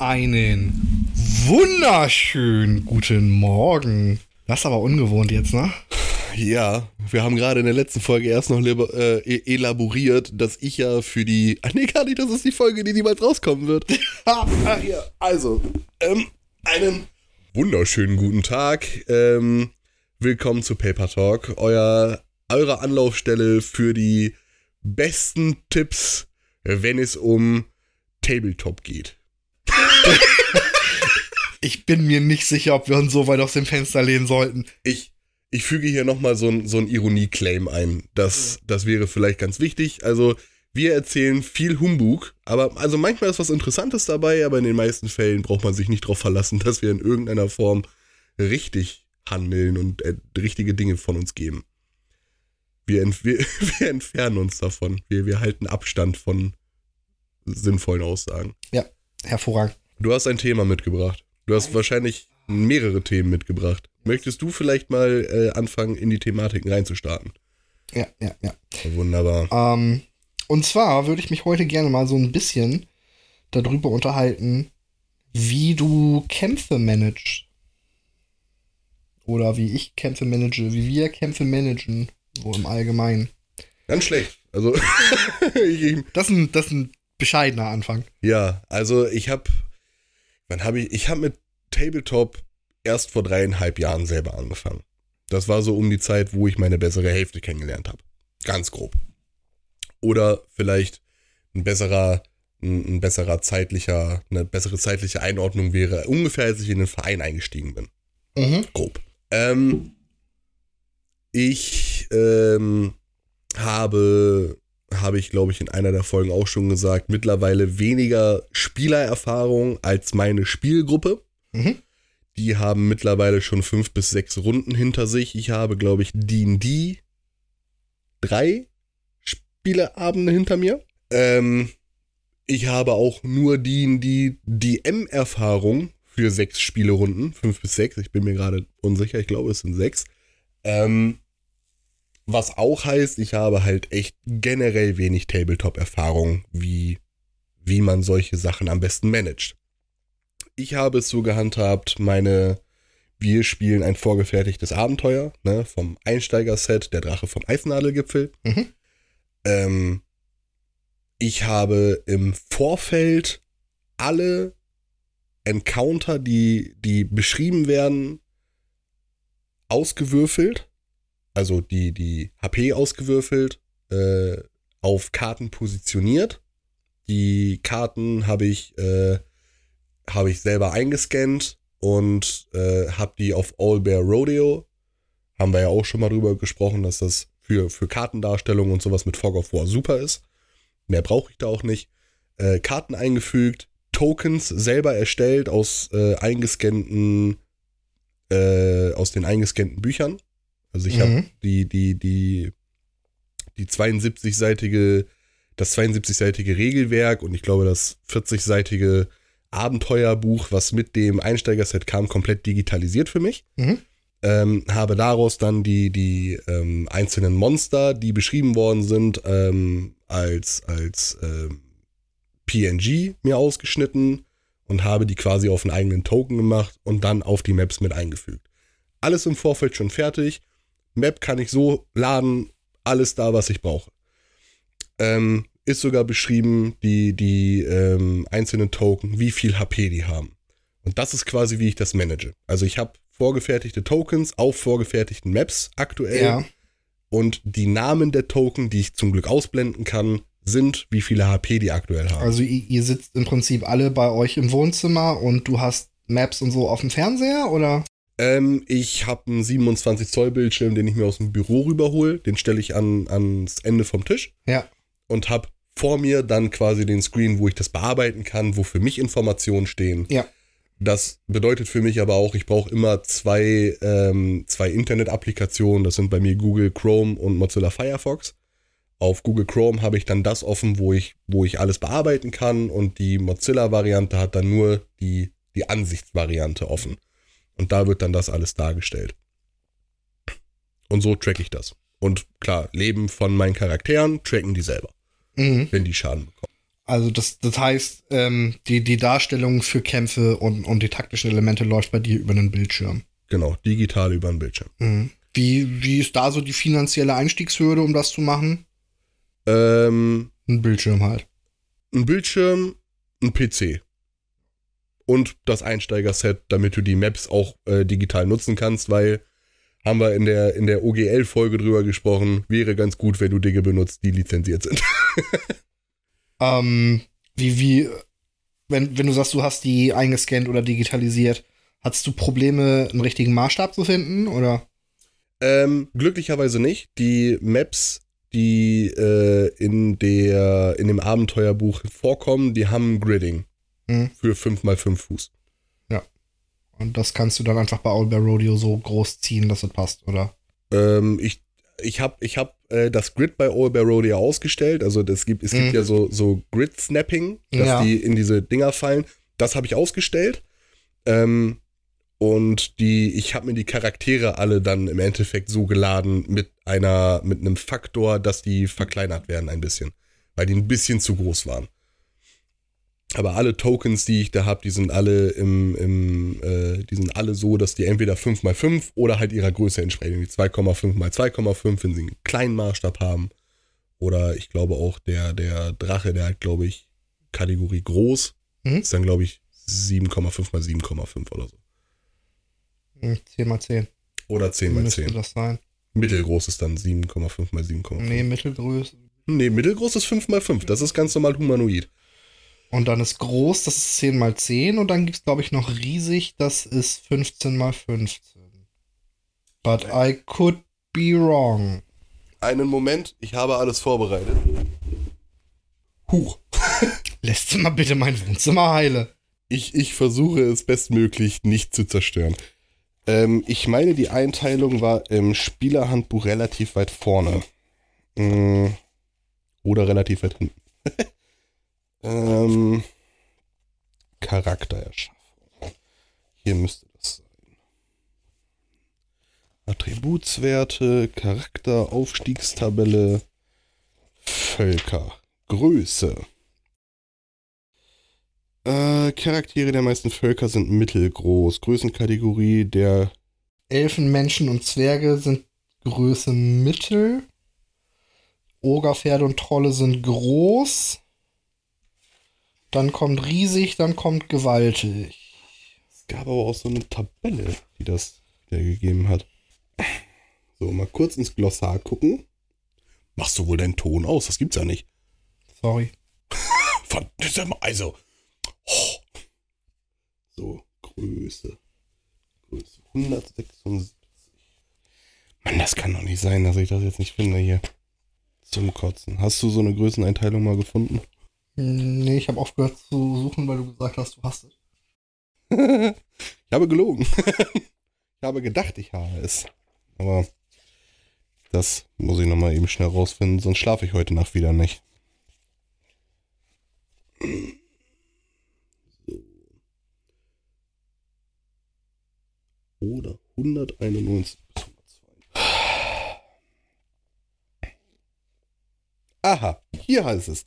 Einen wunderschönen guten Morgen. Das ist aber ungewohnt jetzt, ne? Ja, wir haben gerade in der letzten Folge erst noch äh, e-, elaboriert, dass ich ja für die. Ach nee, gar nicht, das ist die Folge, die niemals rauskommen wird. Ja, also, ähm, einen wunderschönen guten Tag. Ähm, willkommen zu Paper Talk, euer, eure Anlaufstelle für die besten Tipps, wenn es um Tabletop geht. ich bin mir nicht sicher, ob wir uns so weit aus dem Fenster lehnen sollten. Ich, ich füge hier nochmal so ein, so ein Ironie-Claim ein. Das, das wäre vielleicht ganz wichtig. Also, wir erzählen viel Humbug, aber also manchmal ist was Interessantes dabei, aber in den meisten Fällen braucht man sich nicht darauf verlassen, dass wir in irgendeiner Form richtig handeln und äh, richtige Dinge von uns geben. Wir, wir, wir entfernen uns davon. Wir, wir halten Abstand von sinnvollen Aussagen. Ja, hervorragend. Du hast ein Thema mitgebracht. Du hast wahrscheinlich mehrere Themen mitgebracht. Möchtest du vielleicht mal äh, anfangen, in die Thematiken reinzustarten? Ja, ja, ja. Wunderbar. Ähm, und zwar würde ich mich heute gerne mal so ein bisschen darüber unterhalten, wie du Kämpfe managst. Oder wie ich Kämpfe manage, wie wir Kämpfe managen, so im Allgemeinen. Ganz schlecht. Also, das, ist ein, das ist ein bescheidener Anfang. Ja, also ich habe, wann habe ich, ich habe mit Tabletop erst vor dreieinhalb Jahren selber angefangen. Das war so um die Zeit, wo ich meine bessere Hälfte kennengelernt habe. Ganz grob. Oder vielleicht ein besserer, ein, ein, besserer zeitlicher, eine bessere zeitliche Einordnung wäre, ungefähr als ich in den Verein eingestiegen bin. Mhm. Grob. Ähm, ich ähm, habe habe ich, glaube ich, in einer der Folgen auch schon gesagt, mittlerweile weniger Spielererfahrung als meine Spielgruppe. Mhm. Die haben mittlerweile schon fünf bis sechs Runden hinter sich. Ich habe, glaube ich, D&D drei Spieleabende hinter mir. Ähm, ich habe auch nur D&D DM-Erfahrung für sechs Spielerunden. Fünf bis sechs, ich bin mir gerade unsicher. Ich glaube, es sind sechs. Ähm, was auch heißt, ich habe halt echt generell wenig Tabletop-Erfahrung, wie, wie man solche Sachen am besten managt. Ich habe es so gehandhabt, meine, wir spielen ein vorgefertigtes Abenteuer, ne, vom Einsteiger-Set, der Drache vom Eisnadelgipfel. Mhm. Ähm, ich habe im Vorfeld alle Encounter, die, die beschrieben werden, ausgewürfelt also die, die HP ausgewürfelt, äh, auf Karten positioniert. Die Karten habe ich, äh, habe ich selber eingescannt und äh, habe die auf All Bear Rodeo. Haben wir ja auch schon mal drüber gesprochen, dass das für, für Kartendarstellung und sowas mit Fog of War super ist. Mehr brauche ich da auch nicht. Äh, Karten eingefügt, Tokens selber erstellt aus äh, eingescannten, äh, aus den eingescannten Büchern. Also ich mhm. habe die, die, die, die 72-seitige, das 72-seitige Regelwerk und ich glaube das 40-seitige Abenteuerbuch, was mit dem Einsteigerset kam, komplett digitalisiert für mich. Mhm. Ähm, habe daraus dann die, die ähm, einzelnen Monster, die beschrieben worden sind, ähm, als, als ähm, PNG mir ausgeschnitten und habe die quasi auf einen eigenen Token gemacht und dann auf die Maps mit eingefügt. Alles im Vorfeld schon fertig. Map kann ich so laden, alles da, was ich brauche. Ähm, ist sogar beschrieben, die, die ähm, einzelnen Token, wie viel HP die haben. Und das ist quasi, wie ich das manage. Also ich habe vorgefertigte Tokens auf vorgefertigten Maps aktuell. Ja. Und die Namen der Token, die ich zum Glück ausblenden kann, sind, wie viele HP die aktuell haben. Also ihr, ihr sitzt im Prinzip alle bei euch im Wohnzimmer und du hast Maps und so auf dem Fernseher, oder? Ähm, ich habe einen 27 Zoll Bildschirm, den ich mir aus dem Büro rüberhole. Den stelle ich an, ans Ende vom Tisch. Ja. Und habe vor mir dann quasi den Screen, wo ich das bearbeiten kann, wo für mich Informationen stehen. Ja. Das bedeutet für mich aber auch, ich brauche immer zwei, ähm, zwei Internet-Applikationen. Das sind bei mir Google Chrome und Mozilla Firefox. Auf Google Chrome habe ich dann das offen, wo ich, wo ich alles bearbeiten kann und die Mozilla-Variante hat dann nur die, die Ansichtsvariante offen. Und da wird dann das alles dargestellt. Und so track ich das. Und klar, Leben von meinen Charakteren tracken die selber, mhm. wenn die Schaden bekommen. Also das, das heißt, ähm, die, die Darstellung für Kämpfe und, und die taktischen Elemente läuft bei dir über einen Bildschirm. Genau, digital über den Bildschirm. Mhm. Wie, wie ist da so die finanzielle Einstiegshürde, um das zu machen? Ähm, Ein Bildschirm halt. ein Bildschirm, ein PC. Und das Einsteigerset, damit du die Maps auch äh, digital nutzen kannst, weil haben wir in der, in der OGL-Folge drüber gesprochen, wäre ganz gut, wenn du Dinge benutzt, die lizenziert sind. Ähm, wie, wie, wenn, wenn du sagst, du hast die eingescannt oder digitalisiert, hattest du Probleme, einen richtigen Maßstab zu finden? Oder? ähm, glücklicherweise nicht. Die Maps, die äh, in, der, in dem Abenteuerbuch vorkommen, die haben Gridding Mhm. für 5x5 Fuß. Und das kannst du dann einfach bei Owlbear Rodeo so groß ziehen, dass es passt, oder? Ähm, ich ich habe ich hab, äh, das Grid bei All Bear Rodeo ausgestellt. Also das gibt, es gibt Mhm. ja so, so Grid-Snapping, dass Ja. die in diese Dinger fallen. Das habe ich ausgestellt. Ähm, und die, ich habe mir die Charaktere alle dann im Endeffekt so geladen mit einer, mit einem Faktor, dass die verkleinert werden ein bisschen. Weil die ein bisschen zu groß waren. Aber alle Tokens, die ich da habe, die sind alle im, im äh, die sind alle so, dass die entweder 5x5 oder halt ihrer Größe entsprechen. Die 2,5x2,5, wenn sie einen kleinen Maßstab haben. Oder ich glaube auch der, der Drache, der hat, glaube ich, Kategorie groß. Mhm. Ist dann, glaube ich, 7,5x7,5 oder so. Hm, 10 mal 10. Oder 10 x Müsste 10. das sein. Mittelgroß ist dann 7,5x7,5. Nee, Mittelgröße. Nee, mittelgroß ist 5x5. Das ist ganz normal humanoid. Und dann ist groß, das ist 10 mal 10. Und dann gibt es, glaube ich, noch riesig, das ist 15 mal 15. But I could be wrong. Einen Moment, ich habe alles vorbereitet. Huch. Lässt du mal bitte mein Wohnzimmer heile. Ich, ich versuche es bestmöglich nicht zu zerstören. Ähm, ich meine, die Einteilung war im Spielerhandbuch relativ weit vorne. Mm, Oder relativ weit hinten. ähm, Charaktererschaffung. Hier müsste das sein. Attributswerte, Charakter, Aufstiegstabelle, Völker, Größe. Äh, Charaktere der meisten Völker sind mittelgroß. Größenkategorie der Elfen, Menschen und Zwerge sind Größe Mittel. Ogerpferde und Trolle sind groß. Dann kommt riesig, dann kommt gewaltig. Es gab aber auch so eine Tabelle, die das gegeben hat. So, mal kurz ins Glossar gucken. Machst du wohl deinen Ton aus? Das gibt's ja nicht. Sorry. Also. Oh. So, Größe. Größe 176. Mann, das kann doch nicht sein, dass ich das jetzt nicht finde hier. Zum Kotzen. Hast du so eine Größeneinteilung mal gefunden? Nee, ich habe aufgehört zu suchen, weil du gesagt hast, du hast es. ich habe gelogen. ich habe gedacht, ich habe es. Aber das muss ich nochmal eben schnell rausfinden, sonst schlafe ich heute Nacht wieder nicht. Oder 191 bis 102. Aha, hier heißt es.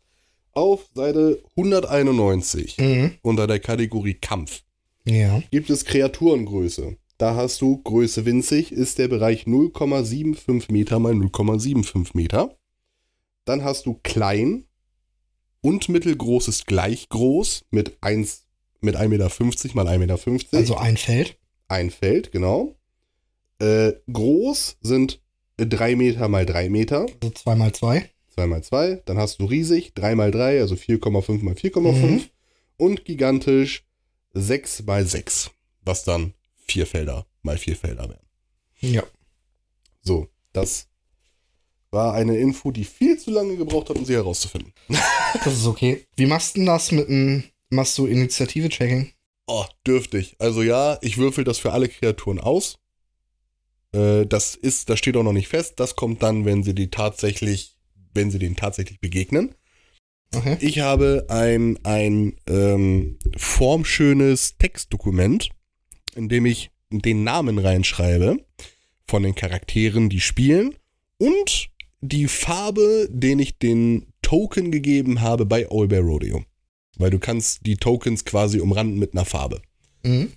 Auf Seite 191 Mhm. unter der Kategorie Kampf Ja. gibt es Kreaturengröße. Da hast du Größe winzig, ist der Bereich 0,75 Meter mal 0,75 Meter. Dann hast du klein und mittelgroß ist gleich groß mit 1 mit 1,50 Meter mal 1,50 Meter. Also ein Feld. ein Feld, genau. Äh, groß sind 3 Meter mal 3 Meter, Also 2 mal 2. 2 mal 2. Dann hast du riesig, 3 mal 3, also 4,5 mal 4,5. Mhm. Und gigantisch 6 mal 6, was dann 4 Felder mal 4 Felder wären. Ja. So, das war eine Info, die viel zu lange gebraucht hat, um sie herauszufinden. Das ist okay. Wie machst du denn das mit einem, machst du Initiative-Checking? Oh, dürftig. Also ja, ich würfel das für alle Kreaturen aus. Äh, das ist, das steht auch noch nicht fest. Das kommt dann, wenn sie die tatsächlich, wenn sie denen tatsächlich begegnen. Okay. Ich habe ein, ein ähm, formschönes Textdokument, in dem ich den Namen reinschreibe von den Charakteren, die spielen und die Farbe, den ich den Token gegeben habe bei Old Bear Rodeo. Weil du kannst die Tokens quasi umranden mit einer Farbe. Mhm.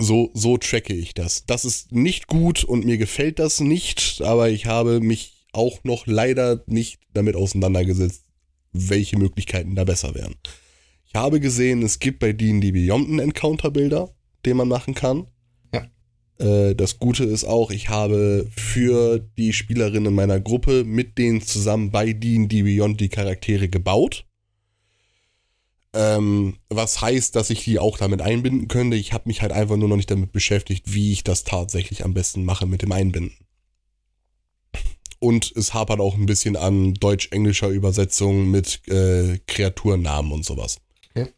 So, so tracke ich das. Das ist nicht gut und mir gefällt das nicht, aber ich habe mich auch noch leider nicht damit auseinandergesetzt, welche Möglichkeiten da besser wären. Ich habe gesehen, es gibt bei D&D Beyond einen Encounter-Bilder, den man machen kann. Ja. Äh, das Gute ist auch, ich habe für die Spielerinnen meiner Gruppe mit denen zusammen bei D&D Beyond die Charaktere gebaut. Ähm, was heißt, dass ich die auch damit einbinden könnte. Ich habe mich halt einfach nur noch nicht damit beschäftigt, wie ich das tatsächlich am besten mache mit dem Einbinden. Und es hapert auch ein bisschen an deutsch-englischer Übersetzung mit äh, Kreaturennamen und sowas. Okay.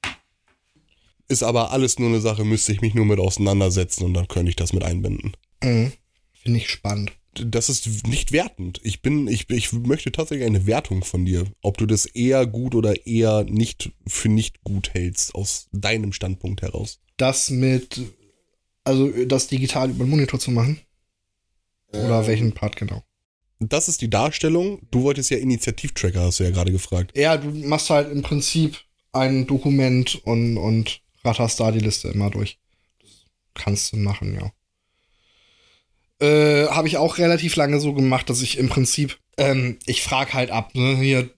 Ist aber alles nur eine Sache, müsste ich mich nur mit auseinandersetzen und dann könnte ich das mit einbinden. Mhm. Finde ich spannend. Das ist nicht wertend. Ich bin, ich, ich möchte tatsächlich eine Wertung von dir. Ob du das eher gut oder eher nicht für nicht gut hältst, aus deinem Standpunkt heraus. Das mit, also das digital über den Monitor zu machen? Oder Ähm, welchen Part genau? Das ist die Darstellung. Du wolltest ja Initiativtracker, hast du ja gerade gefragt. Ja, du machst halt im Prinzip ein Dokument und, und ratterst da die Liste immer durch. Das kannst du machen, ja. Äh, Habe ich auch relativ lange so gemacht, dass ich im Prinzip, ähm, ich frage halt ab, ne, hier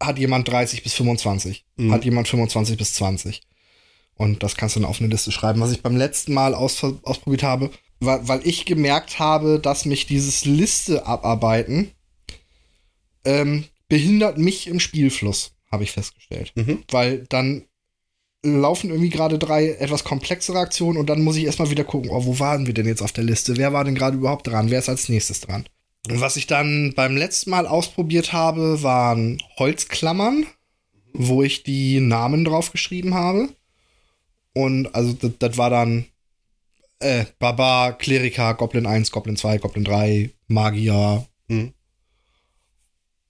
hat jemand 30 bis 25, Mhm. hat jemand 25 bis 20. Und das kannst du dann auf eine Liste schreiben. Was ich beim letzten Mal aus, ausprobiert habe, weil, weil ich gemerkt habe, dass mich dieses Liste abarbeiten ähm, behindert mich im Spielfluss, habe ich festgestellt. Mhm. Weil dann laufen irgendwie gerade drei etwas komplexere Aktionen und dann muss ich erstmal wieder gucken, oh, wo waren wir denn jetzt auf der Liste? Wer war denn gerade überhaupt dran? Wer ist als nächstes dran? Und was ich dann beim letzten Mal ausprobiert habe, waren Holzklammern, wo ich die Namen drauf geschrieben habe. Und also das war dann äh, Barbar, Kleriker, Goblin 1, Goblin 2, Goblin 3, Magier, Mhm.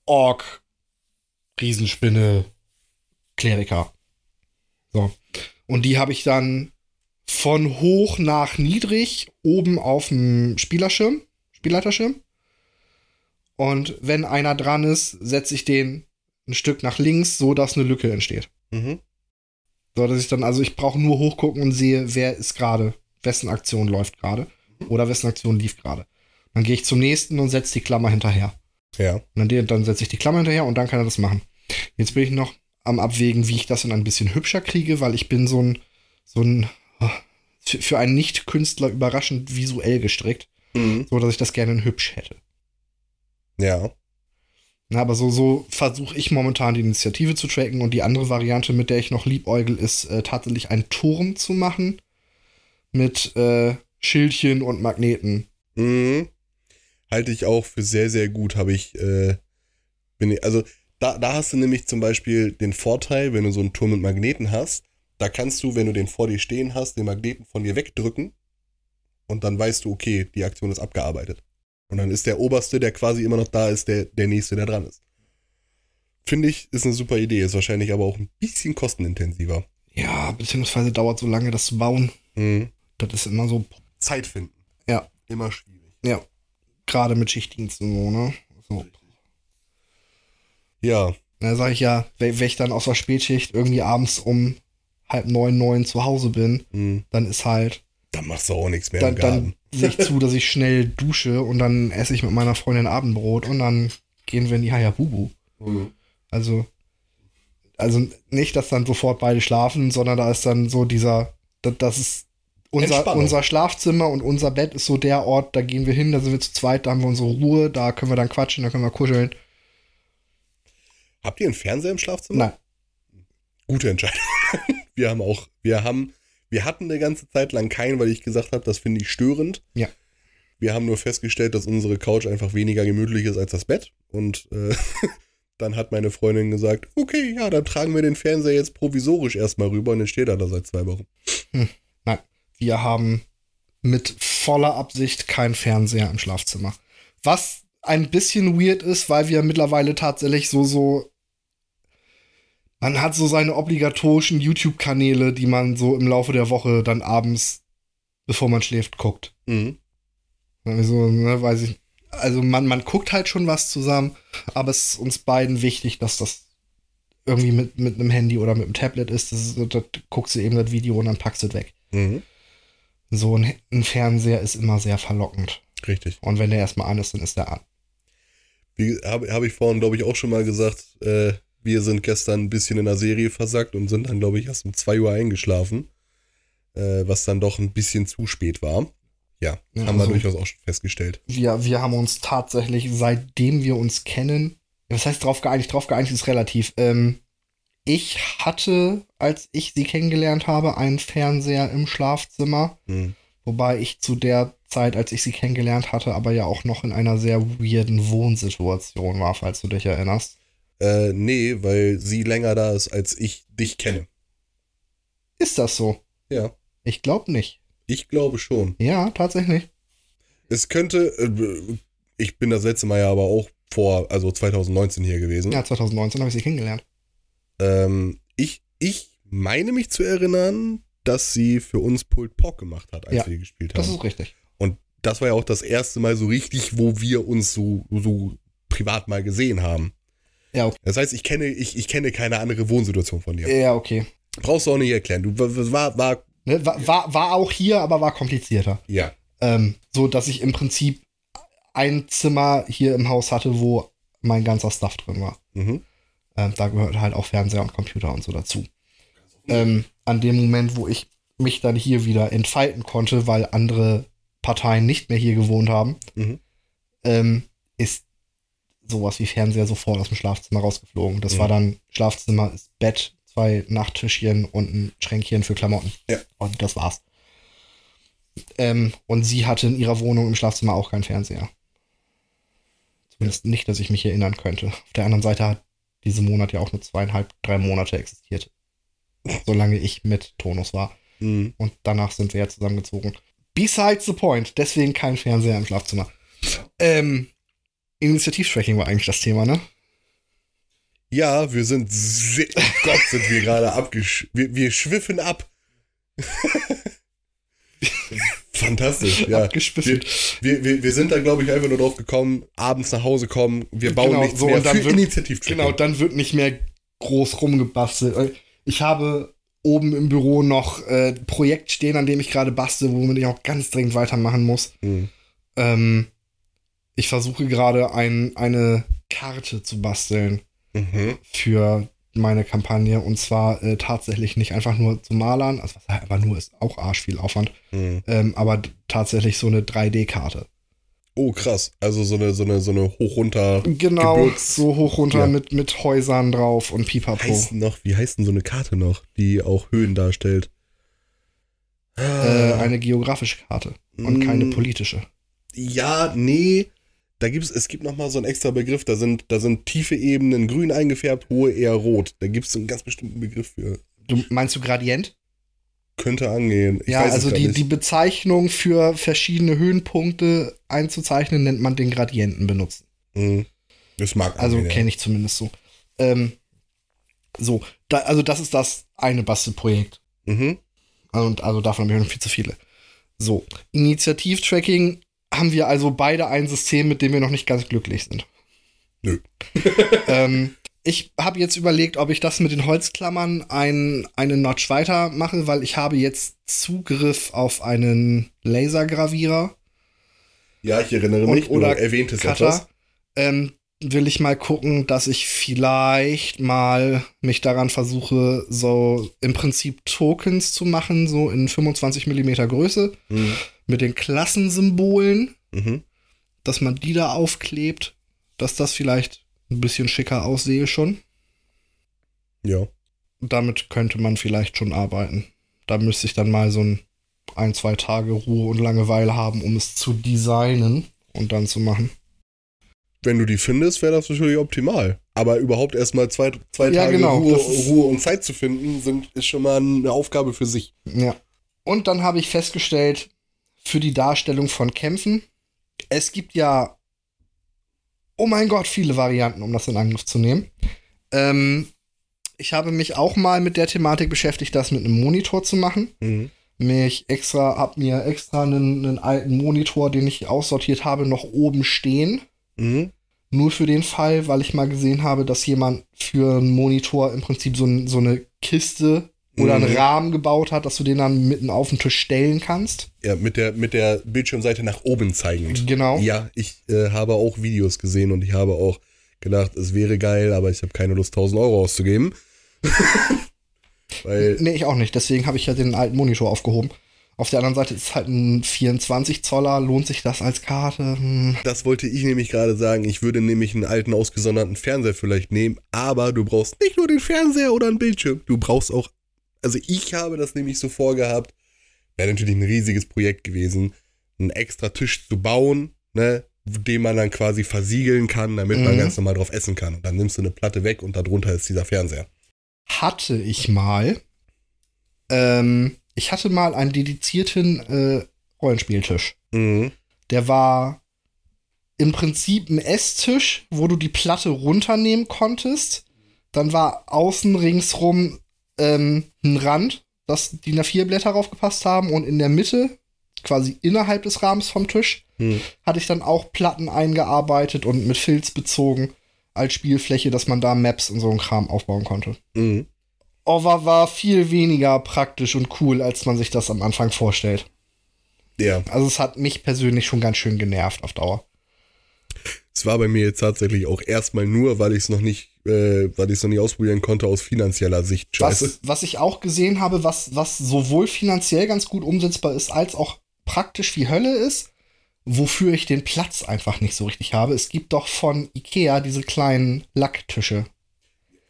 Ork, Riesenspinne, Kleriker. So. Und die habe ich dann von hoch nach niedrig oben auf dem Spielerschirm, Spielleiterschirm. Und wenn einer dran ist, setze ich den ein Stück nach links, so dass eine Lücke entsteht. Mhm. So, dass ich dann, also ich brauche nur hochgucken und sehe, wer ist gerade, wessen Aktion läuft gerade oder wessen Aktion lief gerade. Dann gehe ich zum nächsten und setze die Klammer hinterher. Ja. Und dann, dann setze ich die Klammer hinterher und dann kann er das machen. Jetzt bin ich noch am Abwägen, wie ich das dann ein bisschen hübscher kriege, weil ich bin so ein, so ein, für, einen Nicht-Künstler überraschend visuell gestrickt, Mhm. so dass ich das gerne hübsch hätte. Ja. Na, aber so, so versuche ich momentan die Initiative zu tracken und die andere Variante, mit der ich noch liebäugel, ist äh, tatsächlich einen Turm zu machen mit äh, Schildchen und Magneten. Mhm. Halte ich auch für sehr, sehr gut. Habe ich, äh, bin ich, also da, da hast du nämlich zum Beispiel den Vorteil, wenn du so einen Turm mit Magneten hast, da kannst du, wenn du den vor dir stehen hast, den Magneten von dir wegdrücken und dann weißt du, okay, die Aktion ist abgearbeitet. Und dann ist der Oberste, der quasi immer noch da ist, der, der Nächste, der dran ist. Finde ich, ist eine super Idee, ist wahrscheinlich aber auch ein bisschen kostenintensiver. Ja, beziehungsweise dauert so lange, das zu bauen. Mhm. Das ist immer so, Zeit finden. Ja. Immer schwierig. ja, gerade mit Schichtdiensten so, ne? So. Ja, Da sage ich ja, wenn ich dann aus der Spätschicht irgendwie abends um halb neun, neun zu Hause bin, mhm. dann ist halt, dann machst du auch nichts mehr dann, im Garten. dann sehe ich zu, dass ich schnell dusche und dann esse ich mit meiner Freundin Abendbrot und dann gehen wir in die Hayabubu. Mhm. Also, also nicht, dass dann sofort beide schlafen, sondern da ist dann so dieser, das, das ist unser, unser Schlafzimmer und unser Bett ist so der Ort, da gehen wir hin, da sind wir zu zweit, da haben wir unsere Ruhe, da können wir dann quatschen, da können wir kuscheln. Habt ihr einen Fernseher im Schlafzimmer? Nein. Gute Entscheidung. wir haben auch, wir haben, wir hatten eine ganze Zeit lang keinen, weil ich gesagt habe, das finde ich störend. Ja. Wir haben nur festgestellt, dass unsere Couch einfach weniger gemütlich ist als das Bett. Und äh, dann hat meine Freundin gesagt, okay, ja, dann tragen wir den Fernseher jetzt provisorisch erstmal rüber und dann steht er da seit zwei Wochen. Nein, wir haben mit voller Absicht keinen Fernseher im Schlafzimmer. Was ein bisschen weird ist, weil wir mittlerweile tatsächlich so, so. Man hat so seine obligatorischen YouTube-Kanäle, die man so im Laufe der Woche dann abends, bevor man schläft, guckt. Mhm. Also, ne, weiß ich. also man, man guckt halt schon was zusammen, aber es ist uns beiden wichtig, dass das irgendwie mit, mit einem Handy oder mit einem Tablet ist. Das ist da guckst du eben das Video und dann packst du es weg. Mhm. So ein, ein Fernseher ist immer sehr verlockend. Richtig. Und wenn der erstmal an ist, dann ist der an. Wie habe hab ich vorhin, glaube ich, auch schon mal gesagt, äh, wir sind gestern ein bisschen in der Serie versackt und sind dann, glaube ich, erst um 2 Uhr eingeschlafen. Äh, was dann doch ein bisschen zu spät war. Ja, Ja, haben wir also- durchaus auch schon festgestellt. Wir, wir haben uns tatsächlich, seitdem wir uns kennen, was heißt drauf geeinigt? Drauf geeinigt ist relativ. Ähm, ich hatte, als ich sie kennengelernt habe, einen Fernseher im Schlafzimmer. Hm. Wobei ich zu der Zeit, als ich sie kennengelernt hatte, aber ja auch noch in einer sehr weirden Wohnsituation war, falls du dich erinnerst. Äh, nee, weil sie länger da ist, als ich dich kenne. Ist das so? Ja, Ich glaube nicht. ich glaube schon. Ja, tatsächlich. Es könnte, äh, ich bin das letzte Mal ja aber auch vor, also 2019 hier gewesen. Ja, 2019 habe ich sie kennengelernt. Ähm, ich, ich meine mich zu erinnern, dass sie für uns Pulled Pork gemacht hat, als Ja, wir gespielt Das haben. ist richtig. Und das war ja auch das erste Mal so richtig, wo wir uns so, so privat mal gesehen haben. Ja, okay. Das heißt, ich kenne, ich, ich kenne keine andere Wohnsituation von dir. Ja, okay. Brauchst du auch nicht erklären. Du war, war, war Ne, war, war, war auch hier, aber war komplizierter. ja. Ähm, so, dass ich im Prinzip ein Zimmer hier im Haus hatte, wo mein ganzer Stuff drin war. Mhm. Ähm, da gehört halt auch Fernseher und Computer und so dazu. Ähm, an dem Moment, wo ich mich dann hier wieder entfalten konnte, weil andere Parteien nicht mehr hier gewohnt haben, Mhm. ähm, ist sowas wie Fernseher sofort aus dem Schlafzimmer rausgeflogen. Das Mhm. war dann Schlafzimmer, ist Bett, zwei Nachttischchen und ein Schränkchen für Klamotten. Ja. Und das war's. Ähm, und sie hatte in ihrer Wohnung im Schlafzimmer auch keinen Fernseher. Zumindest nicht, dass ich mich erinnern könnte. Auf der anderen Seite hat dieser Monat ja auch nur zweieinhalb, drei Monate existiert. Solange ich mit Tonus war. Mhm. Und danach sind wir ja zusammengezogen. Besides the point. Deswegen kein Fernseher im Schlafzimmer. Ähm, Initiativtracking war eigentlich das Thema, ne? Ja, wir sind sehr, oh Gott, sind wir gerade abgesch... Wir, wir schwiffen ab. Fantastisch, ja. Abgeschwiffen. Wir, wir, wir sind da, glaube ich, einfach nur drauf gekommen, abends nach Hause kommen, wir bauen Genau, nichts so, mehr und dann für wird-. Genau, dann wird nicht mehr groß rumgebastelt. Ich habe oben im Büro noch äh, ein Projekt stehen, an dem ich gerade bastel, womit ich auch ganz dringend weitermachen muss. Mhm. Ähm, ich versuche gerade ein, eine Karte zu basteln Mhm. für meine Kampagne und zwar äh, tatsächlich nicht einfach nur zu malern, also was einfach nur ist auch arsch viel Aufwand, Mhm. ähm, aber tatsächlich so eine 3D-Karte. Oh, krass. Also so eine, so eine, so eine hoch-runter. Genau, Gebirgs- so hoch runter Ja. mit, mit Häusern drauf und Pipapo. Heißt noch, wie heißt denn so eine Karte noch, die auch Höhen darstellt? Äh, eine geografische Karte und keine Mm. politische. Ja, nee. Da gibt's, es gibt noch mal so einen extra Begriff. Da sind, da sind tiefe Ebenen grün eingefärbt, hohe eher rot. Da gibt es einen ganz bestimmten Begriff für. Du meinst du Gradient? Könnte angehen. Ich ja, also die, nicht. die Bezeichnung für verschiedene Höhenpunkte einzuzeichnen, nennt man den Gradienten benutzen. Mhm. Das mag Also kenne ich zumindest so. Ähm, so, da, also das ist das eine Bastelprojekt. Mhm. Und also davon haben wir noch viel zu viele. So, Initiativtracking haben wir also beide ein System, mit dem wir noch nicht ganz glücklich sind. Nö. ähm, ich habe jetzt überlegt, ob ich das mit den Holzklammern ein, eine Notch weiter mache, weil ich habe jetzt Zugriff auf einen Lasergravierer Ja, ich erinnere und, mich. Du oder erwähntest Cutter. etwas. Ähm, will ich mal gucken, dass ich vielleicht mal mich daran versuche, so im Prinzip Tokens zu machen, so in 25 mm Größe Mhm. Mit den Klassensymbolen, Mhm. dass man die da aufklebt, dass das vielleicht ein bisschen schicker aussehe schon. Ja. Damit könnte man vielleicht schon arbeiten. Da müsste ich dann mal so ein, ein, zwei Tage Ruhe und Langeweile haben, um es zu designen und dann zu machen. Wenn du die findest, wäre das natürlich optimal. Aber überhaupt erstmal zwei, zwei Ja, Tage genau, Ruhe, Ruhe und Zeit zu finden, sind, ist schon mal eine Aufgabe für sich. Ja. Und dann habe ich festgestellt, für die Darstellung von Kämpfen, es gibt ja, oh mein Gott, viele Varianten, um das in Angriff zu nehmen. Ähm, ich habe mich auch mal mit der Thematik beschäftigt, das mit einem Monitor zu machen. Mhm. mich extra, hab mir extra einen, einen alten Monitor, den ich aussortiert habe, noch oben stehen. Mhm. Nur für den Fall, weil ich mal gesehen habe, dass jemand für einen Monitor im Prinzip so, so eine Kiste oder einen Mhm. Rahmen gebaut hat, dass du den dann mitten auf den Tisch stellen kannst. Ja, mit der, mit der Bildschirmseite nach oben zeigend. Genau. Ja, ich äh, habe auch Videos gesehen und ich habe auch gedacht, es wäre geil, aber ich habe keine Lust, 1000 Euro auszugeben. Weil, Nee, ich auch nicht. Deswegen habe ich ja den alten Monitor aufgehoben. Auf der anderen Seite ist es halt ein 24 Zoller. Lohnt sich das als Karte? Hm. das wollte ich nämlich gerade sagen. Ich würde nämlich einen alten, ausgesonderten Fernseher vielleicht nehmen, aber du brauchst nicht nur den Fernseher oder einen Bildschirm. Du brauchst auch, also ich habe das nämlich so vorgehabt, wäre natürlich ein riesiges Projekt gewesen, einen extra Tisch zu bauen, ne, den man dann quasi versiegeln kann, damit man Mhm. ganz normal drauf essen kann. Und dann nimmst du eine Platte weg und darunter ist dieser Fernseher. Hatte ich mal. Ähm, ich hatte mal einen dedizierten äh, Rollenspieltisch. Mhm. Der war im Prinzip ein Esstisch, wo du die Platte runternehmen konntest. Dann war außen ringsrum ähm, ein Rand, dass die A4-Blätter draufgepasst haben und in der Mitte, quasi innerhalb des Rahmens vom Tisch, Mhm. hatte ich dann auch Platten eingearbeitet und mit Filz bezogen als Spielfläche, dass man da Maps und so einen Kram aufbauen konnte. Mhm. Aber war viel weniger praktisch und cool, als man sich das am Anfang vorstellt. Ja, Also es hat mich persönlich schon ganz schön genervt auf Dauer. es war bei mir jetzt tatsächlich auch erstmal nur, weil ich es noch nicht, äh, weil ich es noch nicht ausprobieren konnte aus finanzieller Sicht. Scheiße. Was, was ich auch gesehen habe, was, was sowohl finanziell ganz gut umsetzbar ist, als auch praktisch wie Hölle ist, wofür ich den Platz einfach nicht so richtig habe. Es gibt doch von Ikea diese kleinen Lacktische.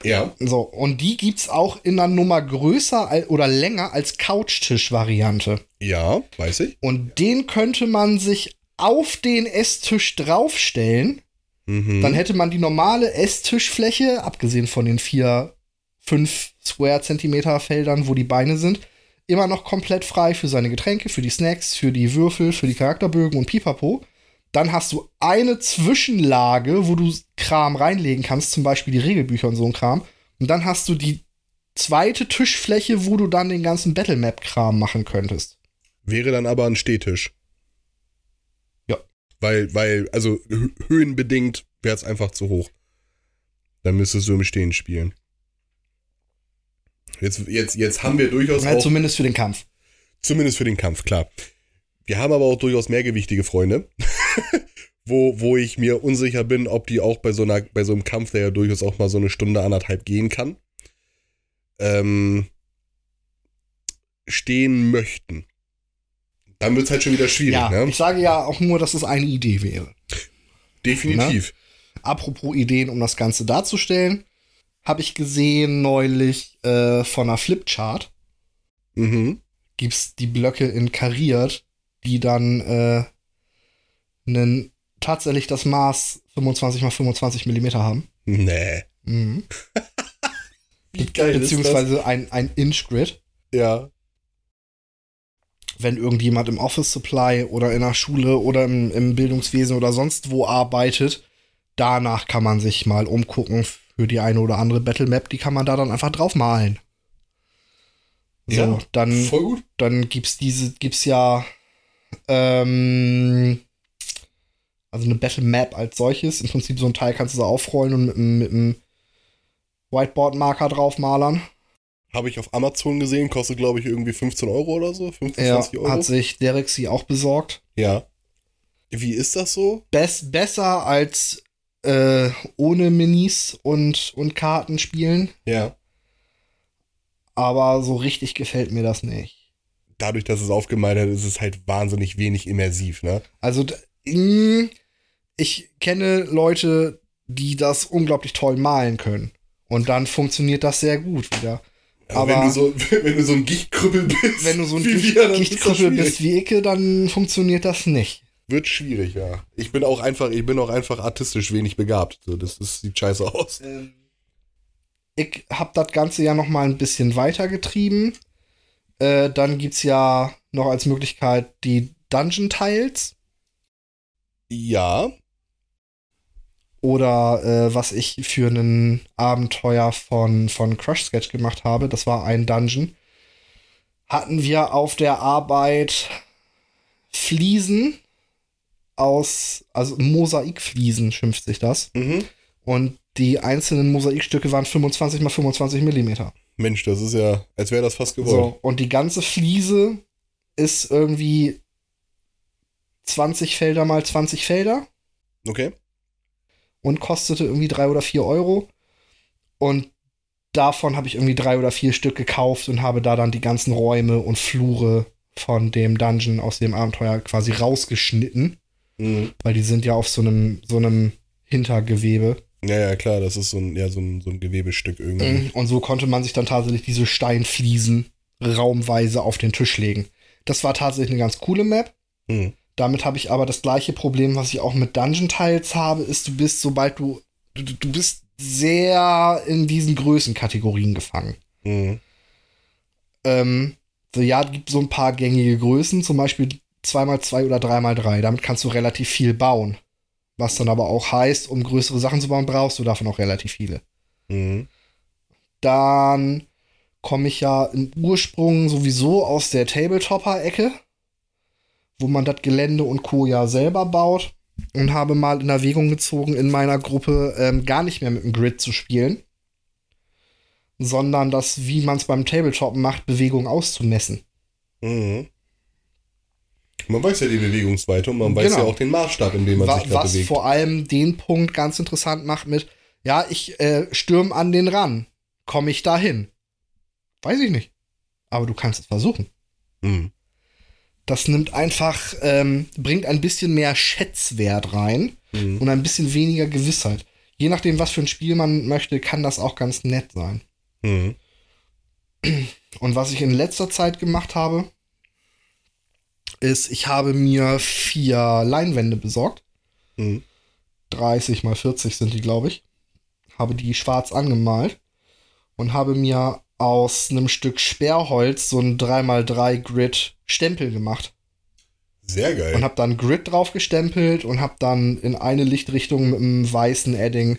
Ja. So, und die gibt's auch in einer Nummer größer oder länger als Couchtisch-Variante. Ja, weiß ich. Und den könnte man sich auf den Esstisch draufstellen. Mhm. Dann hätte man die normale Esstischfläche, abgesehen von den vier, fünf Square Zentimeter Feldern, wo die Beine sind, immer noch komplett frei für seine Getränke, für die Snacks, für die Würfel, für die Charakterbögen und Pipapo. Dann hast du eine Zwischenlage, wo du Kram reinlegen kannst, zum Beispiel die Regelbücher und so ein Kram. Und dann hast du die zweite Tischfläche, wo du dann den ganzen Battlemap-Kram machen könntest. Wäre dann aber ein Stehtisch. Weil, weil, also hö- höhenbedingt wäre es einfach zu hoch. Dann müsstest du im Stehen spielen. Jetzt, jetzt, jetzt haben wir durchaus Ja, auch, zumindest für den Kampf. zumindest für den Kampf, klar. Wir haben aber auch durchaus mehrgewichtige Freunde, wo, wo ich mir unsicher bin, ob die auch bei so, einer, bei so einem Kampf, der ja durchaus auch mal so eine Stunde, anderthalb gehen kann, ähm, stehen möchten. Dann wird es halt schon wieder schwierig, Ja, ne? ich sage ja auch nur, dass es eine Idee wäre. Definitiv. Apropos Ideen, um das Ganze darzustellen, habe ich gesehen neulich äh, von einer Flipchart. Mhm. Gibt's die Blöcke in kariert, die dann äh, einen, tatsächlich das Maß 25 mal 25 Millimeter haben. Nee. Mhm. Wie geil Beziehungsweise ein, ein Inch-Grid. Ja. Wenn irgendjemand im Office Supply oder in der Schule oder im, im Bildungswesen oder sonst wo arbeitet, danach kann man sich mal umgucken für die eine oder andere Battle Map, die kann man da dann einfach drauf malen. So, Ja, dann, Voll gut. dann gibt's diese, gibt's ja ähm, also eine Battle Map als solches. Im Prinzip so ein Teil kannst du so aufrollen und mit, einem- mit einem Whiteboard-Marker draufmalern. Habe ich auf Amazon gesehen, kostet glaube ich irgendwie 15 Euro oder so. 15, Ja, 20 Euro. hat sich Derek sie auch besorgt. ja. Wie ist das so? Bess, besser als äh, ohne Minis und, und Karten spielen, Ja. aber so richtig gefällt mir das nicht. Dadurch, dass es aufgemalt hat, ist es halt wahnsinnig wenig immersiv, ne? Also, mh, ich kenne Leute, die das unglaublich toll malen können. Und dann funktioniert das sehr gut wieder. Aber, Aber- wenn, du so, wenn du so ein Gichtkrüppel bist, Wenn du so ein wie Gicht- wir, Gichtkrüppel bist wie Icke, dann funktioniert das nicht. Wird schwierig, ja. Ich bin auch einfach, ich bin auch einfach artistisch wenig begabt. So, das, das sieht scheiße aus. Ich hab das Ganze ja noch mal ein bisschen weitergetrieben. Äh, dann gibt's ja noch als Möglichkeit die Dungeon Tiles. Ja. Oder äh, was ich für ein Abenteuer von, von Crush Sketch gemacht habe. Das war ein Dungeon. hatten wir auf der Arbeit Fliesen aus, also Mosaikfliesen schimpft sich das. Mhm. Und die einzelnen Mosaikstücke waren 25 mal 25 Millimeter. Mensch, das ist ja, als wäre das fast gewollt. So, und die ganze Fliese ist irgendwie 20 Felder mal 20 Felder Okay. Und kostete irgendwie drei oder vier Euro. Und davon habe ich irgendwie drei oder vier Stück gekauft und habe da dann die ganzen Räume und Flure von dem Dungeon aus dem Abenteuer quasi rausgeschnitten, Mhm. weil die sind ja auf so einem, so einem Hintergewebe. Ja, ja, klar, das ist so ein, ja, so ein, so ein Gewebestück irgendwie. Und so konnte man sich dann tatsächlich diese Steinfliesen raumweise auf den Tisch legen. Das war tatsächlich eine ganz coole Map. Mhm. Damit habe ich aber das gleiche Problem, was ich auch mit Dungeon Tiles habe, ist, du bist, sobald du, du, du bist sehr in diesen Größenkategorien gefangen. Mhm. Ähm, so, ja, es gibt so ein paar gängige Größen, zum Beispiel 2x2 oder 3x3. Damit kannst du relativ viel bauen. Was dann aber auch heißt, um größere Sachen zu bauen, brauchst du davon auch relativ viele. Mhm. Dann komme ich ja im Ursprung sowieso aus der Tabletopper-Ecke, wo man das Gelände und Co. ja selber baut. Und habe mal in Erwägung gezogen, in meiner Gruppe ähm, gar nicht mehr mit dem Grid zu spielen, sondern das, wie man es beim Tabletop macht, Bewegung auszumessen. Mhm. Man weiß ja die Bewegungsweite und man weiß Genau. ja auch den Maßstab, in dem man Wa sich gerade was bewegt. vor allem den Punkt ganz interessant macht mit, ja, ich äh, stürm an den ran. Komme ich da hin? Weiß ich nicht. Aber du kannst es versuchen. Mhm. Das nimmt einfach, ähm, bringt ein bisschen mehr Schätzwert rein Mhm. und ein bisschen weniger Gewissheit. Je nachdem, was für ein Spiel man möchte, kann das auch ganz nett sein. Mhm. Und was ich in letzter Zeit gemacht habe, ist, ich habe mir vier Leinwände besorgt. Mhm. 30 mal 40 sind die, glaube ich. Habe die schwarz angemalt und habe mir aus einem Stück Sperrholz so ein 3x3 Grid Stempel gemacht. Sehr geil. Und habe dann Grid drauf gestempelt und habe dann in eine Lichtrichtung mit einem weißen Edding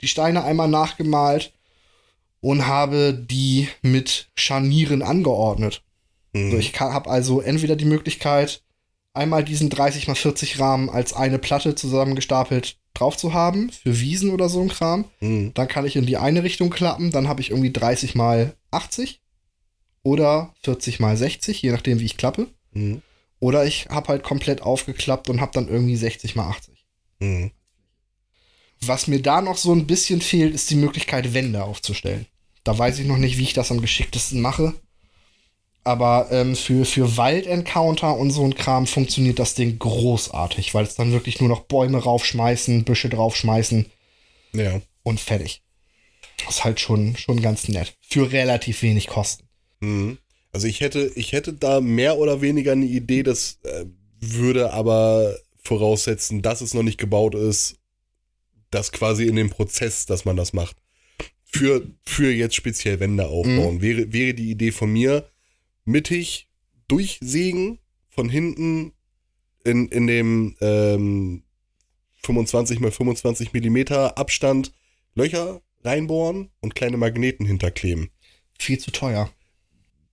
die Steine einmal nachgemalt und habe die mit Scharnieren angeordnet. Mhm. So, ich habe also entweder die Möglichkeit, einmal diesen 30 x 40 Rahmen als eine Platte zusammengestapelt drauf zu haben, für Wiesen oder so ein Kram. Mhm. Dann kann ich in die eine Richtung klappen, dann habe ich irgendwie 30 mal 80 oder 40 mal 60, je nachdem, wie ich klappe. Mhm. Oder ich habe halt komplett aufgeklappt und habe dann irgendwie 60 mal 80. Mhm. Was mir da noch so ein bisschen fehlt, ist die Möglichkeit, Wände aufzustellen. Da weiß ich noch nicht, wie ich das am geschicktesten mache. Aber ähm, für, für Wald-Encounter und so ein Kram funktioniert das Ding großartig, weil es dann wirklich nur noch Bäume raufschmeißen, Büsche draufschmeißen Ja. und fertig. Das ist halt schon, schon ganz nett. Für relativ wenig Kosten. Mhm. Also ich hätte, ich hätte da mehr oder weniger eine Idee, das äh, würde aber voraussetzen, dass es noch nicht gebaut ist, dass quasi in dem Prozess, dass man das macht. Für, für jetzt speziell Wände aufbauen. Wäre, wäre die Idee von mir, mittig durchsägen, von hinten in, in dem ähm, 25 mal 25 Millimeter Abstand Löcher reinbohren und kleine Magneten hinterkleben. Viel zu teuer.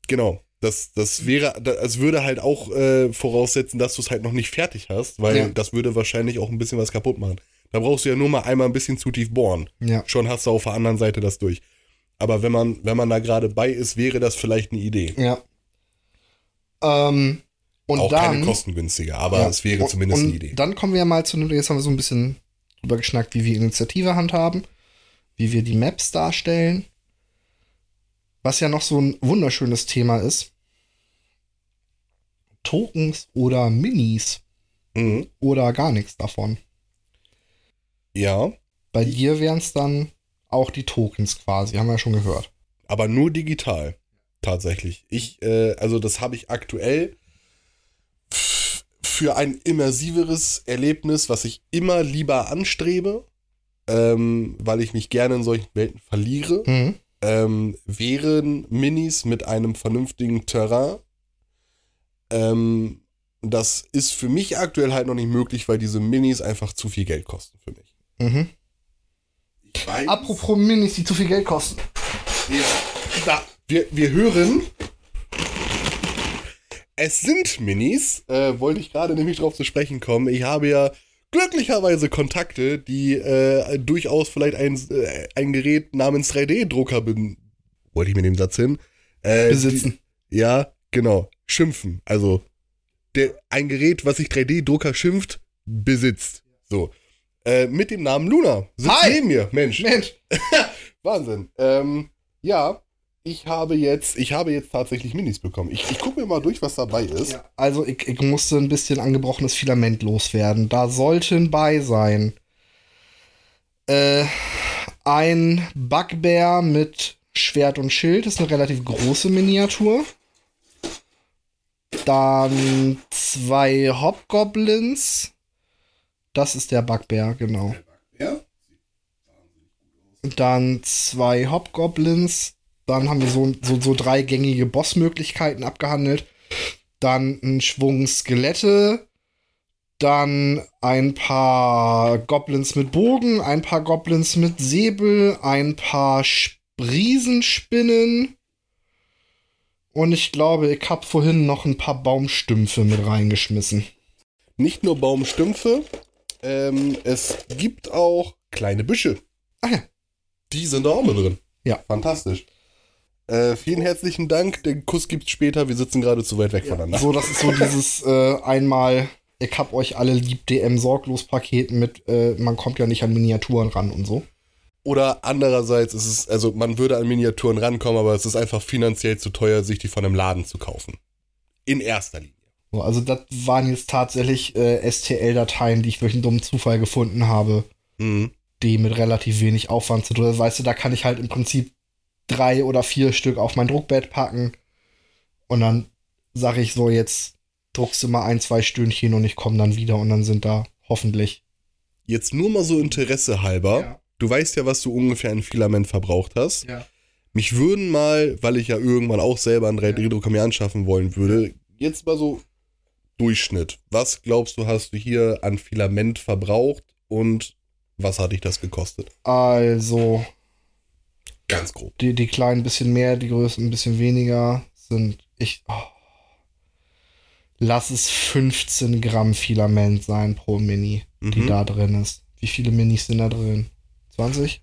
Genau. Das, das wäre, das würde halt auch äh, voraussetzen, dass du es halt noch nicht fertig hast, weil Ja. das würde wahrscheinlich auch ein bisschen was kaputt machen. Da brauchst du ja nur mal einmal ein bisschen zu tief bohren. Ja. Schon hast du auf der anderen Seite das durch. Aber wenn man, wenn man da gerade bei ist, wäre das vielleicht eine Idee. Ja. Ähm, und auch dann. keine kostengünstige, aber Ja. es wäre zumindest und eine Idee. Dann kommen wir mal zu einem, jetzt haben wir so ein bisschen drüber geschnackt, wie wir Initiative handhaben, wie wir die Maps darstellen. Was ja noch so ein wunderschönes Thema ist. Tokens oder Minis Mhm. oder gar nichts davon. Ja, Bei dir wären es dann auch die Tokens quasi, haben wir ja schon gehört. aber nur digital. Tatsächlich. Ich, äh, also das habe ich aktuell für ein immersiveres Erlebnis, was ich immer lieber anstrebe, ähm, weil ich mich gerne in solchen Welten verliere, Mhm. ähm, wären Minis mit einem vernünftigen Terrain. Ähm, das ist für mich aktuell halt noch nicht möglich, weil diese Minis einfach zu viel Geld kosten für mich. Mhm. Ich weiß, Apropos Minis, die zu viel Geld kosten. Ja. Da. Wir, wir hören es sind Minis, äh, wollte ich gerade nämlich drauf zu sprechen kommen. Ich habe ja glücklicherweise Kontakte, die äh, durchaus vielleicht ein, äh, ein Gerät namens 3D-Drucker bin. Wollte ich mit dem Satz hin? Äh, Besitzen. Die, ja, genau. Schimpfen. Also der, ein Gerät, was sich 3D-Drucker schimpft, besitzt. So. Äh, mit dem Namen Luna. Sitzt Hi. neben mir. Mensch. Mensch. Wahnsinn. Ähm, ja, ich habe jetzt, ich habe jetzt tatsächlich Minis bekommen. Ich, ich gucke mir mal durch, was dabei ist. Ja, also ich, ich musste ein bisschen angebrochenes Filament loswerden. Da sollten bei sein äh, ein Bugbear mit Schwert und Schild. Das ist eine relativ große Miniatur. Dann zwei Hobgoblins. Das ist der Bugbear, genau. Ja? Dann zwei Hobgoblins. Dann haben wir so, so, so drei gängige Bossmöglichkeiten abgehandelt. Dann ein Schwung Skelette. Dann ein paar Goblins mit Bogen, ein paar Goblins mit Säbel, ein paar Riesenspinnen. Und ich glaube, ich habe vorhin noch ein paar Baumstümpfe mit reingeschmissen. Nicht nur Baumstümpfe, ähm, es gibt auch kleine Büsche. Ah ja. Die sind da auch mit drin. Ja. Fantastisch. Äh, vielen herzlichen Dank. Den Kuss gibt's später. Wir sitzen gerade zu weit weg voneinander. So, das ist so dieses äh, einmal, ich hab euch alle lieb DM sorglos Paket mit, äh, man kommt ja nicht an Miniaturen ran und so. Oder andererseits ist es, also man würde an Miniaturen rankommen, aber es ist einfach finanziell zu teuer, sich die von einem Laden zu kaufen. In erster Linie. So, also das waren jetzt tatsächlich äh, STL-Dateien, die ich durch einen dummen Zufall gefunden habe, Mhm. die mit relativ wenig Aufwand zu tun. Weißt du, da kann ich halt im Prinzip drei oder vier Stück auf mein Druckbett packen und dann sage ich so, jetzt druckst du mal ein, zwei Stündchen und ich komme dann wieder und dann sind da hoffentlich. Jetzt nur mal so Interesse halber. Du weißt ja, was du ungefähr an Filament verbraucht hast. Ja. Mich würden mal, weil ich ja irgendwann auch selber einen 3D-Drucker mir anschaffen wollen würde, jetzt mal so Durchschnitt. Was glaubst du, hast du hier an Filament verbraucht und was hat dich das gekostet? Also, Ganz grob. die, die kleinen ein bisschen mehr, die größten ein bisschen weniger sind ich. Oh, lass es 15 Gramm Filament sein pro Mini, die Mhm. da drin ist. Wie viele Minis sind da drin? 20?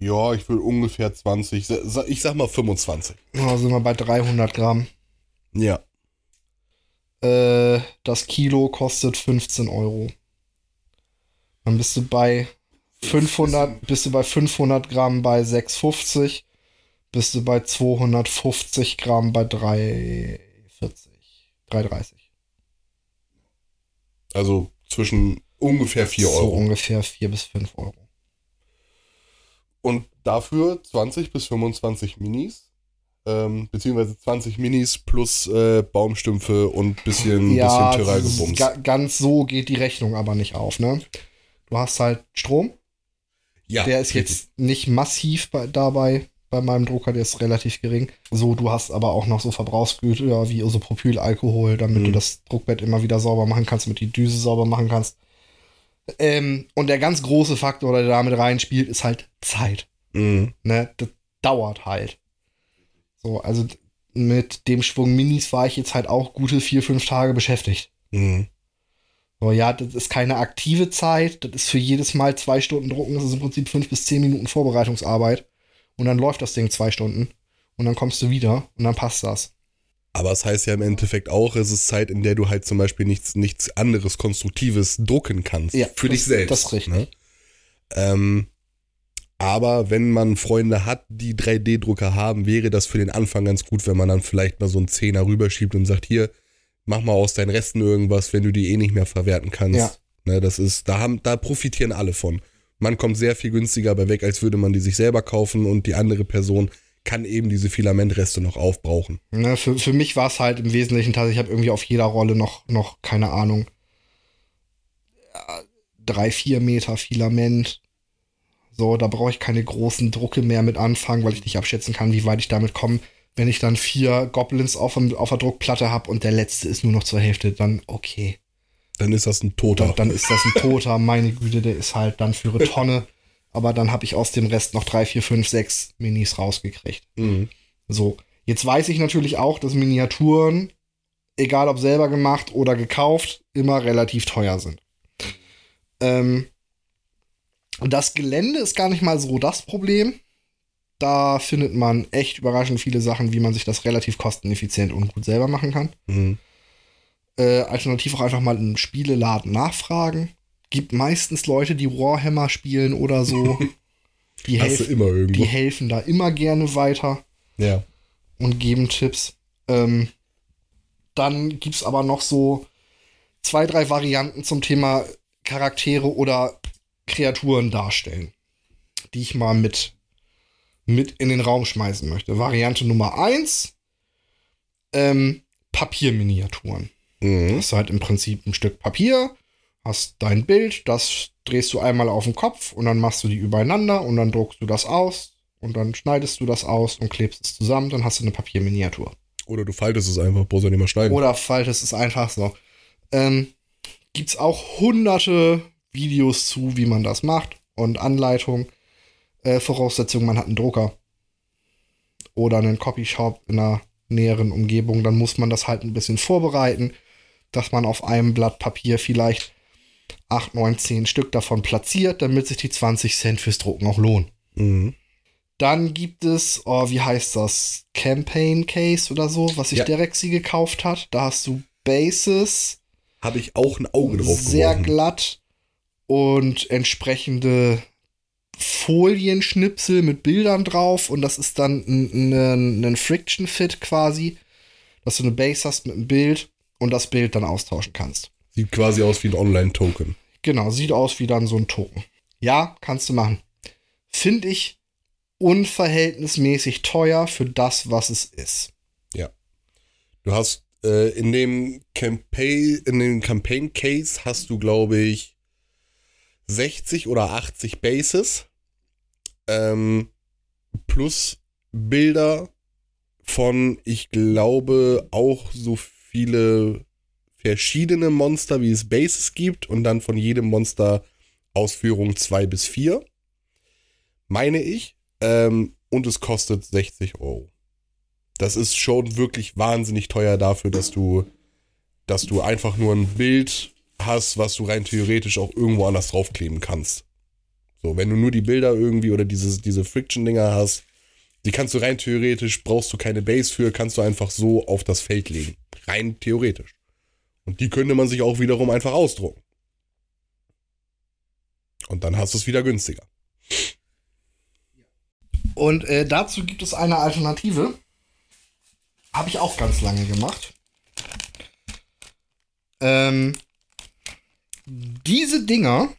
Ja, ich will ungefähr 20, sa- sa- ich sag mal 25. Da sind wir bei 300 Gramm. Ja. Äh, das Kilo kostet 15 Euro. Dann bist du bei 500, bist du bei 500 Gramm bei 6,50. Bist du bei 250 Gramm bei 3,40. 3,30. Also zwischen ungefähr 4 So Euro. ungefähr 4 bis 5 Euro. Und dafür 20 bis 25 Minis. Ähm, beziehungsweise 20 Minis plus äh, Baumstümpfe und bisschen, ja, bisschen ist Terrain-Gebums. ga, ganz so geht die Rechnung aber nicht auf, ne? Du hast halt Strom, Ja, der ist richtig. jetzt nicht massiv bei, dabei bei meinem Drucker, der ist relativ gering. So, du hast aber auch noch so Verbrauchsgüter wie Isopropylalkohol, damit Mhm. du das Druckbett immer wieder sauber machen kannst, damit die Düse sauber machen kannst. Ähm, und der ganz große Faktor, der damit reinspielt, ist halt Zeit. Mhm. Ne? Das dauert halt. So, also mit dem Schwung Minis war ich jetzt halt auch gute vier, fünf Tage beschäftigt. Mhm. So, ja, das ist keine aktive Zeit. Das ist für jedes Mal zwei Stunden drucken. Das ist im Prinzip fünf bis zehn Minuten Vorbereitungsarbeit. Und dann läuft das Ding zwei Stunden. Und dann kommst du wieder und dann passt das. Aber es heißt ja im Endeffekt auch, es ist Zeit, in der du halt zum Beispiel nichts, nichts anderes Konstruktives drucken kannst. Ja, für das- dich selbst. das ist richtig. Ne? Ähm, aber wenn man Freunde hat, die 3D-Drucker haben, wäre das für den Anfang ganz gut, wenn man dann vielleicht mal so einen Zehner rüberschiebt und sagt, hier, mach mal aus deinen Resten irgendwas, wenn du die eh nicht mehr verwerten kannst. Ja. Ne, das ist, da haben, da profitieren alle von. Man kommt sehr viel günstiger bei weg, als würde man die sich selber kaufen und die andere Person kann eben diese Filamentreste noch aufbrauchen. Ne, für, für mich war es halt im Wesentlichen tatsächlich, ich habe irgendwie auf jeder Rolle noch, noch keine Ahnung, ja, drei, vier Meter Filament. So, da brauche ich keine großen Drucke mehr mit anfangen, weil ich nicht abschätzen kann, wie weit ich damit komme. Wenn ich dann vier Goblins auf, auf der Druckplatte habe und der letzte ist nur noch zur Hälfte, dann okay. Dann ist das ein Toter. Dann, dann ist das ein Toter, meine Güte, der ist halt dann für eine Tonne. Aber dann habe ich aus dem Rest noch drei, vier, fünf, sechs Minis rausgekriegt. Mhm. So, Jetzt weiß ich natürlich auch, dass Miniaturen, egal ob selber gemacht oder gekauft, immer relativ teuer sind. Ähm, das Gelände ist gar nicht mal so das Problem. Da findet man echt überraschend viele Sachen, wie man sich das relativ kosteneffizient und gut selber machen kann. Mhm. Äh, alternativ auch einfach mal im Spieleladen nachfragen. Gibt meistens Leute, die Warhammer spielen oder so. Die, Hast du helf immer irgendwo. die helfen da immer gerne weiter ja. und geben Tipps. Ähm, dann gibt es aber noch so zwei, drei Varianten zum Thema Charaktere oder Kreaturen darstellen, die ich mal mit, mit in den Raum schmeißen möchte. Variante Nummer eins ähm, Papierminiaturen. Mhm. hast du halt im Prinzip ein Stück Papier, hast dein Bild, das drehst du einmal auf den Kopf und dann machst du die übereinander und dann druckst du das aus und dann schneidest du das aus und klebst es zusammen, dann hast du eine Papierminiatur. Oder du faltest es einfach, brauchst du nicht mehr schneiden. Oder faltest es einfach so. Ähm, gibt's auch hunderte Videos zu, wie man das macht und Anleitung. Äh, Voraussetzung, man hat einen Drucker oder einen Copyshop in einer näheren Umgebung, dann muss man das halt ein bisschen vorbereiten, dass man auf einem Blatt Papier vielleicht 8, 9, 10 Stück davon platziert, damit sich die 20 Cent fürs Drucken auch lohnen. Mhm. Dann gibt es, oh, wie heißt das? Campaign Case oder so, was sich Ja. der Rexy gekauft hat. Da hast du Bases, Habe ich auch ein Auge drauf sehr geworfen. glatt und entsprechende Folienschnipsel mit Bildern drauf. Und das ist dann ein, ein, ein Friction Fit quasi, dass du eine Base hast mit einem Bild und das Bild dann austauschen kannst. Sieht quasi aus wie ein Online-Token. Genau, sieht aus wie dann so ein Token. Ja, kannst du machen. Finde ich unverhältnismäßig teuer für das, was es ist. Du hast äh, in dem Campaign, in dem Campaign Case hast du, glaube ich, 60 oder 80 Bases. Ähm, plus Bilder von, ich glaube, auch so viele verschiedene Monster, wie es Bases gibt. Und dann von jedem Monster Ausführung 2 bis 4. Meine ich. Ähm, und es kostet 60 Euro das ist schon wirklich wahnsinnig teuer dafür, dass du, dass du einfach nur ein Bild hast, was du rein theoretisch auch irgendwo anders draufkleben kannst. So, wenn du nur die Bilder irgendwie oder diese, diese Friction-Dinger hast, die kannst du rein theoretisch, brauchst du keine Base für, kannst du einfach so auf das Feld legen. Rein theoretisch. Und die könnte man sich auch wiederum einfach ausdrucken. Und dann hast du es wieder günstiger. Und äh, dazu gibt es eine Alternative. Habe ich auch ganz lange gemacht. Ähm, diese Dinger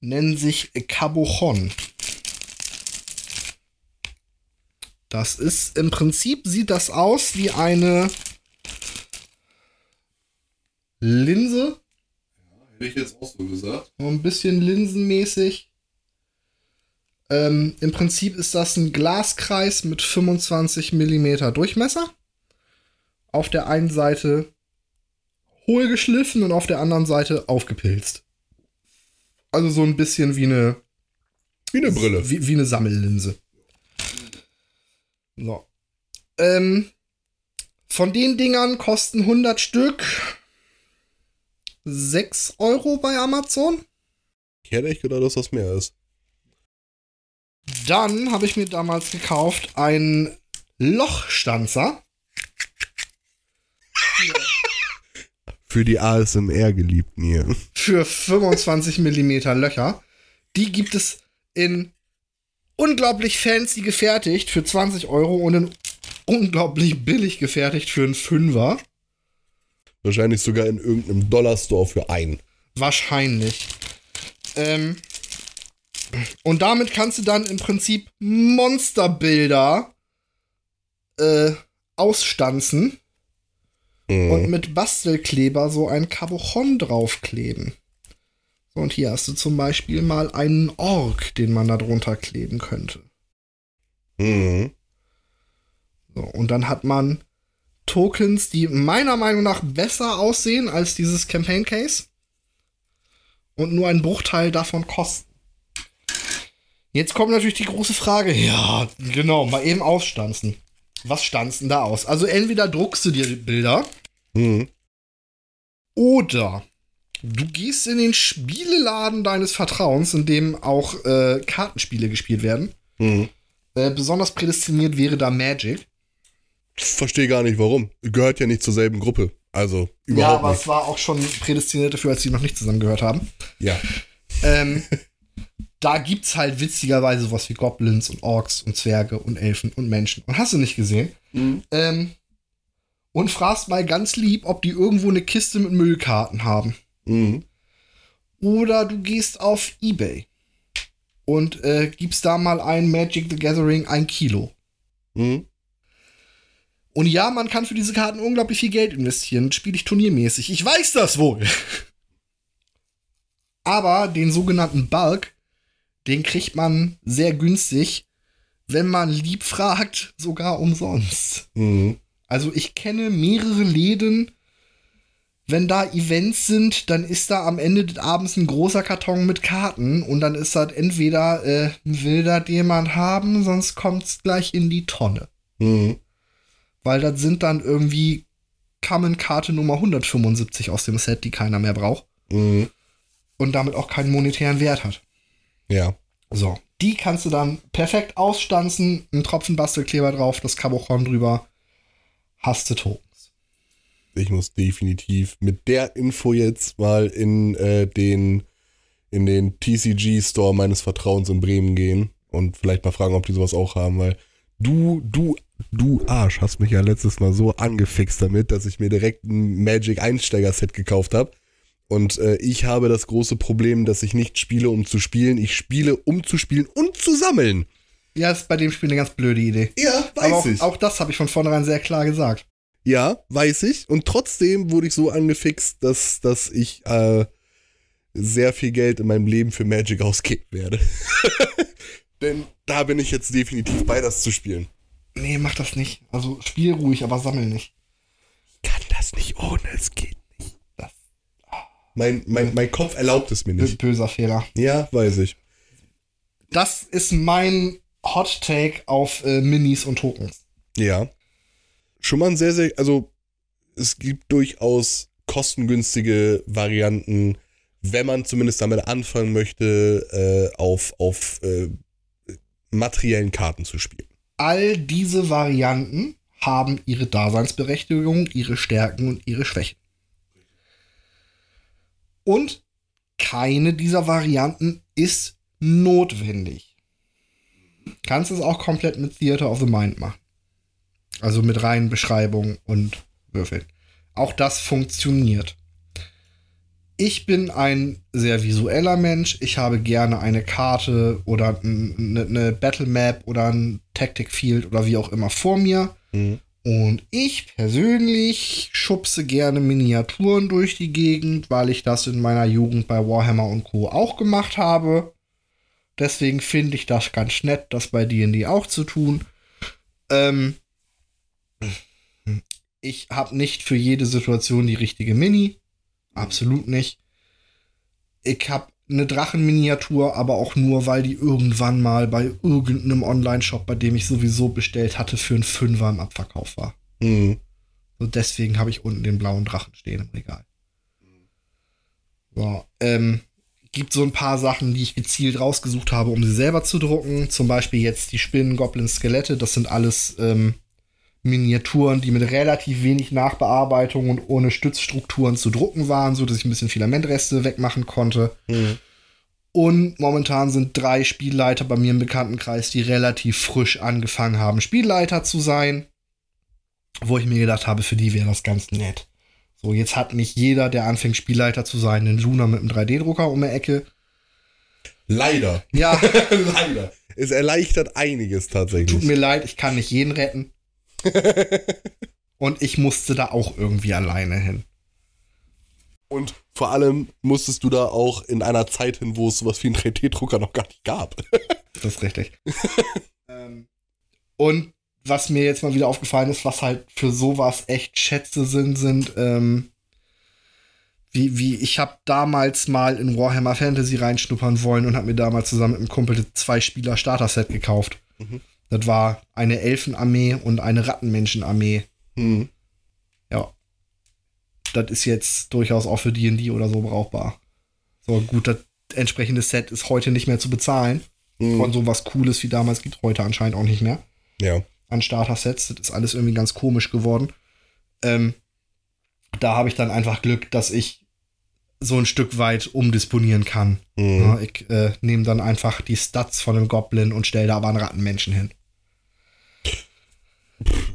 nennen sich Cabochon. Das ist im Prinzip sieht das aus wie eine Linse, Hätte ich jetzt auch so gesagt. so ein bisschen linsenmäßig. Ähm, Im Prinzip ist das ein Glaskreis mit 25 mm Durchmesser. Auf der einen Seite hohl geschliffen und auf der anderen Seite aufgepilzt. Also so ein bisschen wie eine, Wie eine Brille. wie, wie eine Sammellinse. So. Ähm, von den Dingern kosten 100 Stück 6 Euro bei Amazon. Ich hätte echt gedacht, dass das mehr ist. Dann habe ich mir damals gekauft einen Lochstanzer. Für die ASMR-Geliebten hier. für 25 Millimeter Löcher. Die gibt es in unglaublich fancy gefertigt für 20 Euro und in unglaublich billig gefertigt für einen Fünfer. Wahrscheinlich sogar in irgendeinem Dollarstore für ein. Wahrscheinlich. Ähm, und damit kannst du dann im Prinzip Monsterbilder äh, ausstanzen und Mhm. mit Bastelkleber so ein Cabochon draufkleben. So, und hier hast du zum Beispiel mal einen Ork, den man da drunter kleben könnte. Mhm. So, und dann hat man Tokens, die meiner Meinung nach besser aussehen als dieses Campaign Case und nur einen Bruchteil davon kosten. Jetzt kommt natürlich die große Frage. Ja, genau, mal eben ausstanzen. Was stanzen da aus? Also entweder druckst du dir die Bilder Mhm. oder du gehst in den Spieleladen deines Vertrauens, in dem auch äh, Kartenspiele gespielt werden. Mhm. Äh, besonders prädestiniert wäre da Magic. Verstehe gar nicht warum. Gehört ja nicht zur selben Gruppe. Also ja, überhaupt aber nicht. es war auch schon prädestiniert dafür, als die noch nicht zusammengehört haben. Ja. Ähm, da gibt's halt witzigerweise sowas wie Goblins und Orks und Zwerge und Elfen und Menschen. Und hast du nicht gesehen? Ähm, und fragst mal ganz lieb, ob die irgendwo eine Kiste mit Müllkarten haben. Mhm. Oder du gehst auf Ebay und äh, gibst da mal ein Magic the Gathering ein Kilo. Mhm. Und ja, man kann für diese Karten unglaublich viel Geld investieren. Spiele ich turniermäßig. Ich weiß das wohl. Aber den sogenannten Bulk, den kriegt man sehr günstig, wenn man lieb fragt, sogar umsonst. Mhm. Also ich kenne mehrere Läden, wenn da Events sind, dann ist da am Ende des Abends ein großer Karton mit Karten und dann ist das entweder äh, will das jemand haben, sonst kommt's gleich in die Tonne. Mhm. Weil das sind dann irgendwie Kamen-Karte Nummer 175 aus dem Set, die keiner mehr braucht Mhm. und damit auch keinen monetären Wert hat. Ja. So, die kannst du dann perfekt ausstanzen, einen Tropfen Bastelkleber drauf, das Cabochon drüber, hast du Tokens. Ich muss definitiv mit der Info jetzt mal in äh, den in den TCG Store meines Vertrauens in Bremen gehen und vielleicht mal fragen, ob die sowas auch haben, weil du du du Arsch hast mich ja letztes Mal so angefixt damit, dass ich mir direkt ein Magic Einsteiger Set gekauft habe. Und äh, ich habe das große Problem, dass ich nicht spiele, um zu spielen. Ich spiele, um zu spielen und zu sammeln. Ja, ist bei dem Spiel eine ganz blöde Idee. Ja, weiß auch, ich. auch das habe ich von vornherein sehr klar gesagt. Ja, weiß ich. Und trotzdem wurde ich so angefixt, dass, dass ich äh, sehr viel Geld in meinem Leben für Magic ausgeben werde. Denn da bin ich jetzt definitiv bei, das zu spielen. Nee, mach das nicht. Also spiel ruhig, aber sammel nicht. Ich kann das nicht ohne, es geht Mein, mein, mein Kopf erlaubt es mir nicht. Böser Fehler. Ja, weiß ich. Das ist mein Hot Take auf äh, Minis und Tokens. Ja. Schon mal ein sehr, sehr, also es gibt durchaus kostengünstige Varianten, wenn man zumindest damit anfangen möchte, äh, auf, auf äh, materiellen Karten zu spielen. All diese Varianten haben ihre Daseinsberechtigung, ihre Stärken und ihre Schwächen. Und keine dieser Varianten ist notwendig. Kannst es auch komplett mit Theater of the Mind machen. Also mit reinen Beschreibungen und Würfeln. Auch das funktioniert. Ich bin ein sehr visueller Mensch. Ich habe gerne eine Karte oder eine, Battle Map oder ein Tactic Field oder wie auch immer vor mir. Mhm. Und ich persönlich schubse gerne Miniaturen durch die Gegend, weil ich das in meiner Jugend bei Warhammer und Co. auch gemacht habe. Deswegen finde ich das ganz nett, das bei D&D auch zu tun. Ähm, ich habe nicht für jede Situation die richtige Mini. Absolut nicht. Ich habe eine Drachenminiatur, aber auch nur, weil die irgendwann mal bei irgendeinem Online-Shop, bei dem ich sowieso bestellt hatte, für einen Fünfer im Abverkauf war. Mhm. Und deswegen habe ich unten den blauen Drachen stehen im Regal. So, ähm, gibt so ein paar Sachen, die ich gezielt rausgesucht habe, um sie selber zu drucken. Zum Beispiel jetzt die Spinnen, Goblins, Skelette. Das sind alles ähm, Miniaturen, die mit relativ wenig Nachbearbeitung und ohne Stützstrukturen zu drucken waren, so dass ich ein bisschen Filamentreste wegmachen konnte. Mhm. Und momentan sind drei Spielleiter bei mir im Bekanntenkreis, die relativ frisch angefangen haben, Spielleiter zu sein. Wo ich mir gedacht habe, für die wäre das ganz nett. So, jetzt hat nicht jeder, der anfängt, Spielleiter zu sein, einen Luna mit einem 3D-Drucker um die Ecke. Leider. Ja, Leider. Es erleichtert einiges tatsächlich. tut mir leid, ich kann nicht jeden retten. Und ich musste da auch irgendwie alleine hin. Und vor allem musstest du da auch in einer Zeit hin, wo es sowas wie einen 3D-Drucker noch gar nicht gab. Das ist richtig. ähm, und was mir jetzt mal wieder aufgefallen ist, was halt für sowas echt Schätze sind, sind ähm, Wie, wie, ich habe damals mal in Warhammer Fantasy reinschnuppern wollen und habe mir damals zusammen mit einem Kumpel zwei Spieler Starter-Set gekauft. Mhm. Das war eine Elfenarmee und eine Rattenmenschenarmee. Mhm. Ja. Das ist jetzt durchaus auch für D&D oder so brauchbar. So, gut, das entsprechende Set ist heute nicht mehr zu bezahlen. Mhm. Von so was Cooles wie damals gibt heute anscheinend auch nicht mehr. Ja. An Starter-Sets. Das ist alles irgendwie ganz komisch geworden. Ähm, da habe ich dann einfach Glück, dass ich so ein Stück weit umdisponieren kann. Mhm. Ja, ich äh, nehme dann einfach die Stats von einem Goblin und stelle da aber einen Rattenmenschen hin.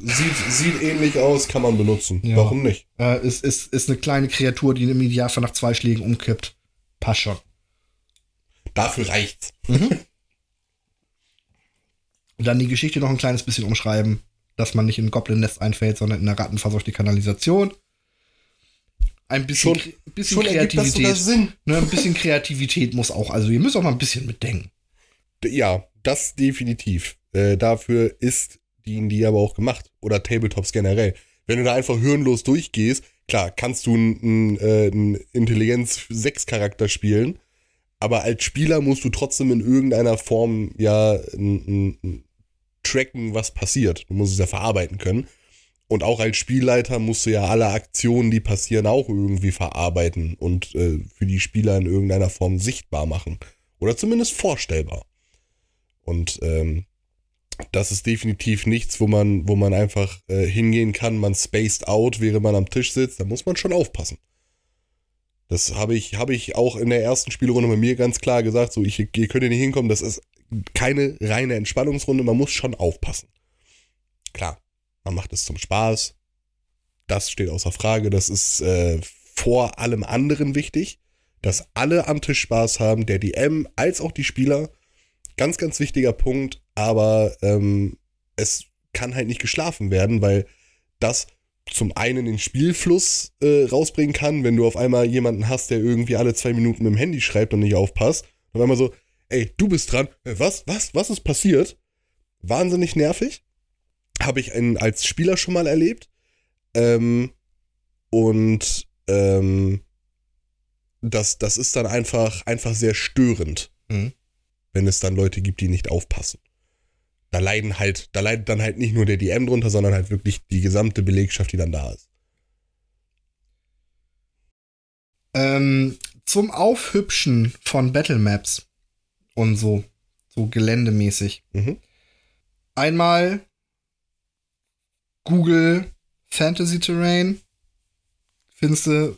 Sieht, sieht ähnlich aus, kann man benutzen. Ja. Warum nicht? Äh, ist, ist, ist eine kleine Kreatur, die im Idealfall nach zwei Schlägen umkippt. Passt schon. Dafür reicht's. Und dann die Geschichte noch ein kleines bisschen umschreiben, dass man nicht in ein Goblin-Nest einfällt, sondern in eine rattenverseuchte Kanalisation. Ein bisschen, Schon- bisschen Schon Kreativität. Ne, ein bisschen Kreativität muss auch. Also ihr müsst auch mal ein bisschen mitdenken. Ja, das definitiv. Äh, dafür ist D&D aber auch gemacht. Oder Tabletops generell. Wenn du da einfach hirnlos durchgehst, klar, kannst du einen äh, einen Intelligenz-6-Charakter spielen, aber als Spieler musst du trotzdem in irgendeiner Form ja n- n- tracken, was passiert. Du musst es ja verarbeiten können. Und auch als Spielleiter musst du ja alle Aktionen, die passieren, auch irgendwie verarbeiten und äh, für die Spieler in irgendeiner Form sichtbar machen. Oder zumindest vorstellbar. Und ähm, das ist definitiv nichts, wo man, wo man einfach äh, hingehen kann, man spaced out, während man am Tisch sitzt. Da muss man schon aufpassen. Das habe ich, habe ich auch in der ersten Spielrunde bei mir ganz klar gesagt. So, ich, ihr könnt hier nicht hinkommen. Das ist keine reine Entspannungsrunde. Man muss schon aufpassen. Klar, man macht es zum Spaß. Das steht außer Frage. Das ist äh, vor allem anderen wichtig, dass alle am Tisch Spaß haben. Der DM als auch die Spieler. Ganz, ganz wichtiger Punkt. Aber ähm, es kann halt nicht geschlafen werden, weil das zum einen den Spielfluss äh, rausbringen kann, wenn du auf einmal jemanden hast, der irgendwie alle zwei Minuten mit dem Handy schreibt und nicht aufpasst. Und auf einmal so, ey, du bist dran. Äh, Was, was, was ist passiert? Wahnsinnig nervig. Habe ich einen, als Spieler schon mal erlebt. Ähm, und ähm, das, das ist dann einfach, einfach sehr störend, Mhm. wenn es dann Leute gibt, die nicht aufpassen. Da leiden halt, da leidet dann halt nicht nur der DM drunter, sondern halt wirklich die gesamte Belegschaft, die dann da ist. Ähm, zum Aufhübschen von Battle Maps und so, so geländemäßig. Mhm. Einmal Google Fantasy Terrain. Findest du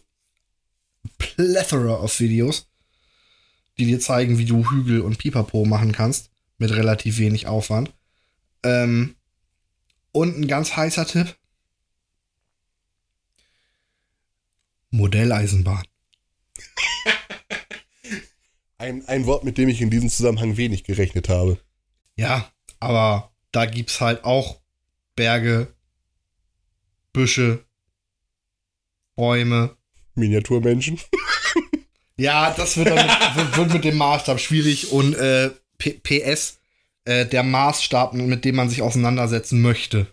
plethora of Videos, die dir zeigen, wie du Hügel und Pipapo machen kannst. Mit relativ wenig Aufwand. Ähm, und ein ganz heißer Tipp. Modelleisenbahn. Ein, ein Wort, mit dem ich in diesem Zusammenhang wenig gerechnet habe. Ja, aber da gibt's halt auch Berge, Büsche, Bäume. Miniaturmenschen. Ja, das wird, dann mit, wird, mit dem Maßstab schwierig und äh, PS, äh, der Maßstab, mit dem man sich auseinandersetzen möchte,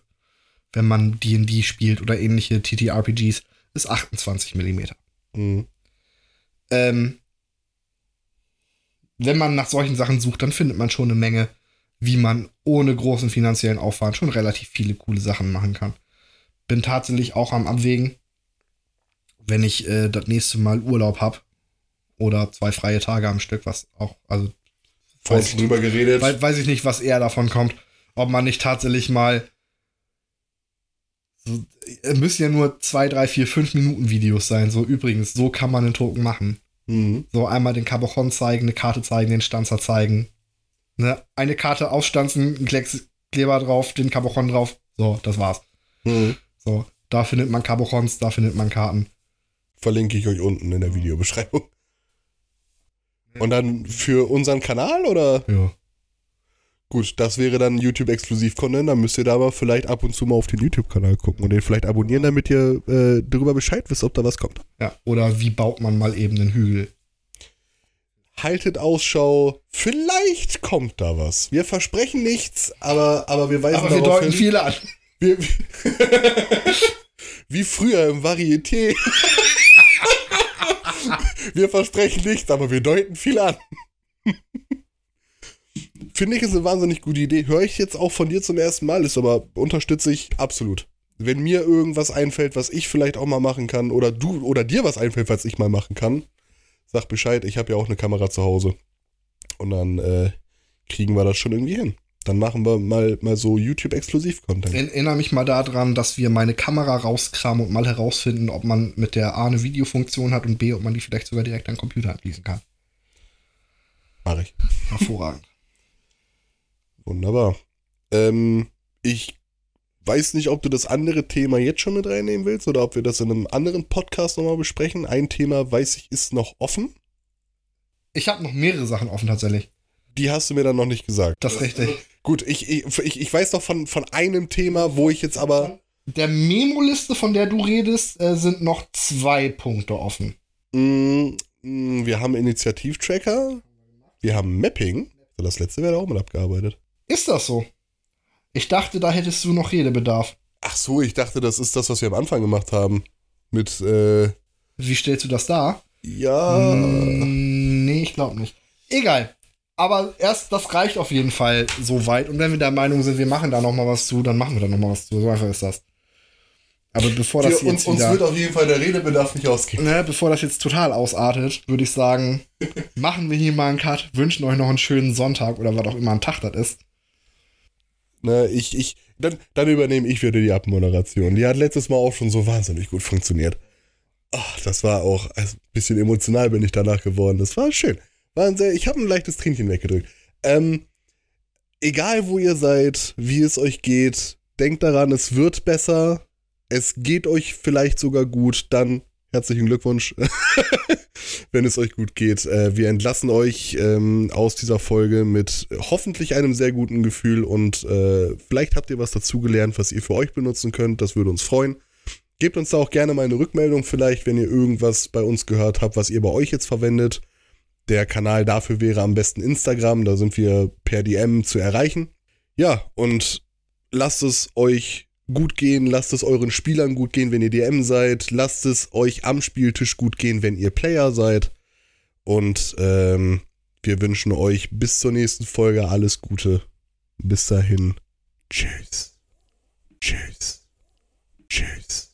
wenn man D&D spielt oder ähnliche TTRPGs, ist 28 Millimeter. Mhm. Ähm, wenn man nach solchen Sachen sucht, dann findet man schon eine Menge, wie man ohne großen finanziellen Aufwand schon relativ viele coole Sachen machen kann. Bin tatsächlich auch am Abwägen, wenn ich äh, das nächste Mal Urlaub habe oder zwei freie Tage am Stück, was auch, also weiß, drüber geredet. wei- weiß ich nicht, was eher davon kommt, ob man nicht tatsächlich mal so, äh, müssen ja nur zwei, drei, vier, fünf Minuten Videos sein. So übrigens, so kann man den Token machen. Mhm. So einmal den Cabochon zeigen, eine Karte zeigen, den Stanzer zeigen. Ne? Eine Karte ausstanzen, ein Klecks Kleber drauf, den Cabochon drauf. So, das war's. Mhm. So, da findet man Cabochons, da findet man Karten. Verlinke ich euch unten in der Videobeschreibung. Und dann für unseren Kanal oder? Ja. Gut, das wäre dann YouTube-Exklusiv-Content. Dann müsst ihr da aber vielleicht ab und zu mal auf den YouTube-Kanal gucken und den vielleicht abonnieren, damit ihr äh, darüber Bescheid wisst, ob da was kommt. ja. Oder wie baut man mal eben einen Hügel? Haltet Ausschau, vielleicht kommt da was. Wir versprechen nichts, aber, aber wir weisen Aber wir darauf deuten hin. viele an. Wir, wie früher im Varieté. wir versprechen nichts, aber wir deuten viel an. Finde ich ist eine wahnsinnig gute Idee. Höre ich jetzt auch von dir zum ersten Mal, ist aber unterstütze ich absolut. Wenn mir irgendwas einfällt, was ich vielleicht auch mal machen kann, oder du oder dir was einfällt, was ich mal machen kann, sag Bescheid. Ich habe ja auch eine Kamera zu Hause. Und dann äh, kriegen wir das schon irgendwie hin. Dann machen wir mal, mal so YouTube-Exklusiv-Content. Erinnere mich mal daran, dass wir meine Kamera rauskramen und mal herausfinden, ob man mit der A eine Videofunktion hat und B, ob man die vielleicht sogar direkt an den Computer anschließen kann. Mach ich. Hervorragend. Wunderbar. Ähm, ich weiß nicht, ob du das andere Thema jetzt schon mit reinnehmen willst oder ob wir das in einem anderen Podcast nochmal besprechen. Ein Thema, weiß ich, ist noch offen. Ich habe noch mehrere Sachen offen tatsächlich. Die hast du mir dann noch nicht gesagt. Das ist richtig. Gut, ich, ich, ich, weiß doch von, von einem Thema, wo ich jetzt aber. Der Memo-Liste, von der du redest, äh, sind noch zwei Punkte offen. Mm, mm, wir haben Initiativtracker, wir haben Mapping. Das letzte wäre auch mal abgearbeitet. Ist das so? Ich dachte, da hättest du noch Redebedarf. Ach so, ich dachte, das ist das, was wir am Anfang gemacht haben. Mit, äh, Wie stellst du das dar? ja. Mm, nee, ich glaube nicht. Egal. Aber erst, das reicht auf jeden Fall so weit. Und wenn wir der Meinung sind, wir machen da noch mal was zu, dann machen wir da noch mal was zu. So einfach ist das. Aber bevor das Wir, uns, jetzt uns wieder, wird auf jeden Fall der Redebedarf nicht ausgehen. ne, bevor das jetzt total ausartet, würde ich sagen, machen wir hier mal einen Cut, wünschen euch noch einen schönen Sonntag oder was auch immer ein Tag das ist. Ne, ich, ich, dann, dann übernehme ich wieder die Abmoderation. Die hat letztes Mal auch schon so wahnsinnig gut funktioniert. Ach, das war auch, ein bisschen emotional bin ich danach geworden. Das war schön. War sehr, ich habe ein leichtes Tränchen weggedrückt. Ähm, egal wo ihr seid, wie es euch geht, denkt daran, es wird besser. Es geht euch vielleicht sogar gut, dann herzlichen Glückwunsch, wenn es euch gut geht. Äh, wir entlassen euch ähm, aus dieser Folge mit hoffentlich einem sehr guten Gefühl und äh, vielleicht habt ihr was dazugelernt, was ihr für euch benutzen könnt. Das würde uns freuen. Gebt uns da auch gerne mal eine Rückmeldung, vielleicht, wenn ihr irgendwas bei uns gehört habt, was ihr bei euch jetzt verwendet. Der Kanal dafür wäre am besten Instagram, da sind wir per DM zu erreichen. Ja, und lasst es euch gut gehen, lasst es euren Spielern gut gehen, wenn ihr DM seid, lasst es euch am Spieltisch gut gehen, wenn ihr Player seid. Und ähm, wir wünschen euch bis zur nächsten Folge alles Gute. Bis dahin. Tschüss. Tschüss. Tschüss.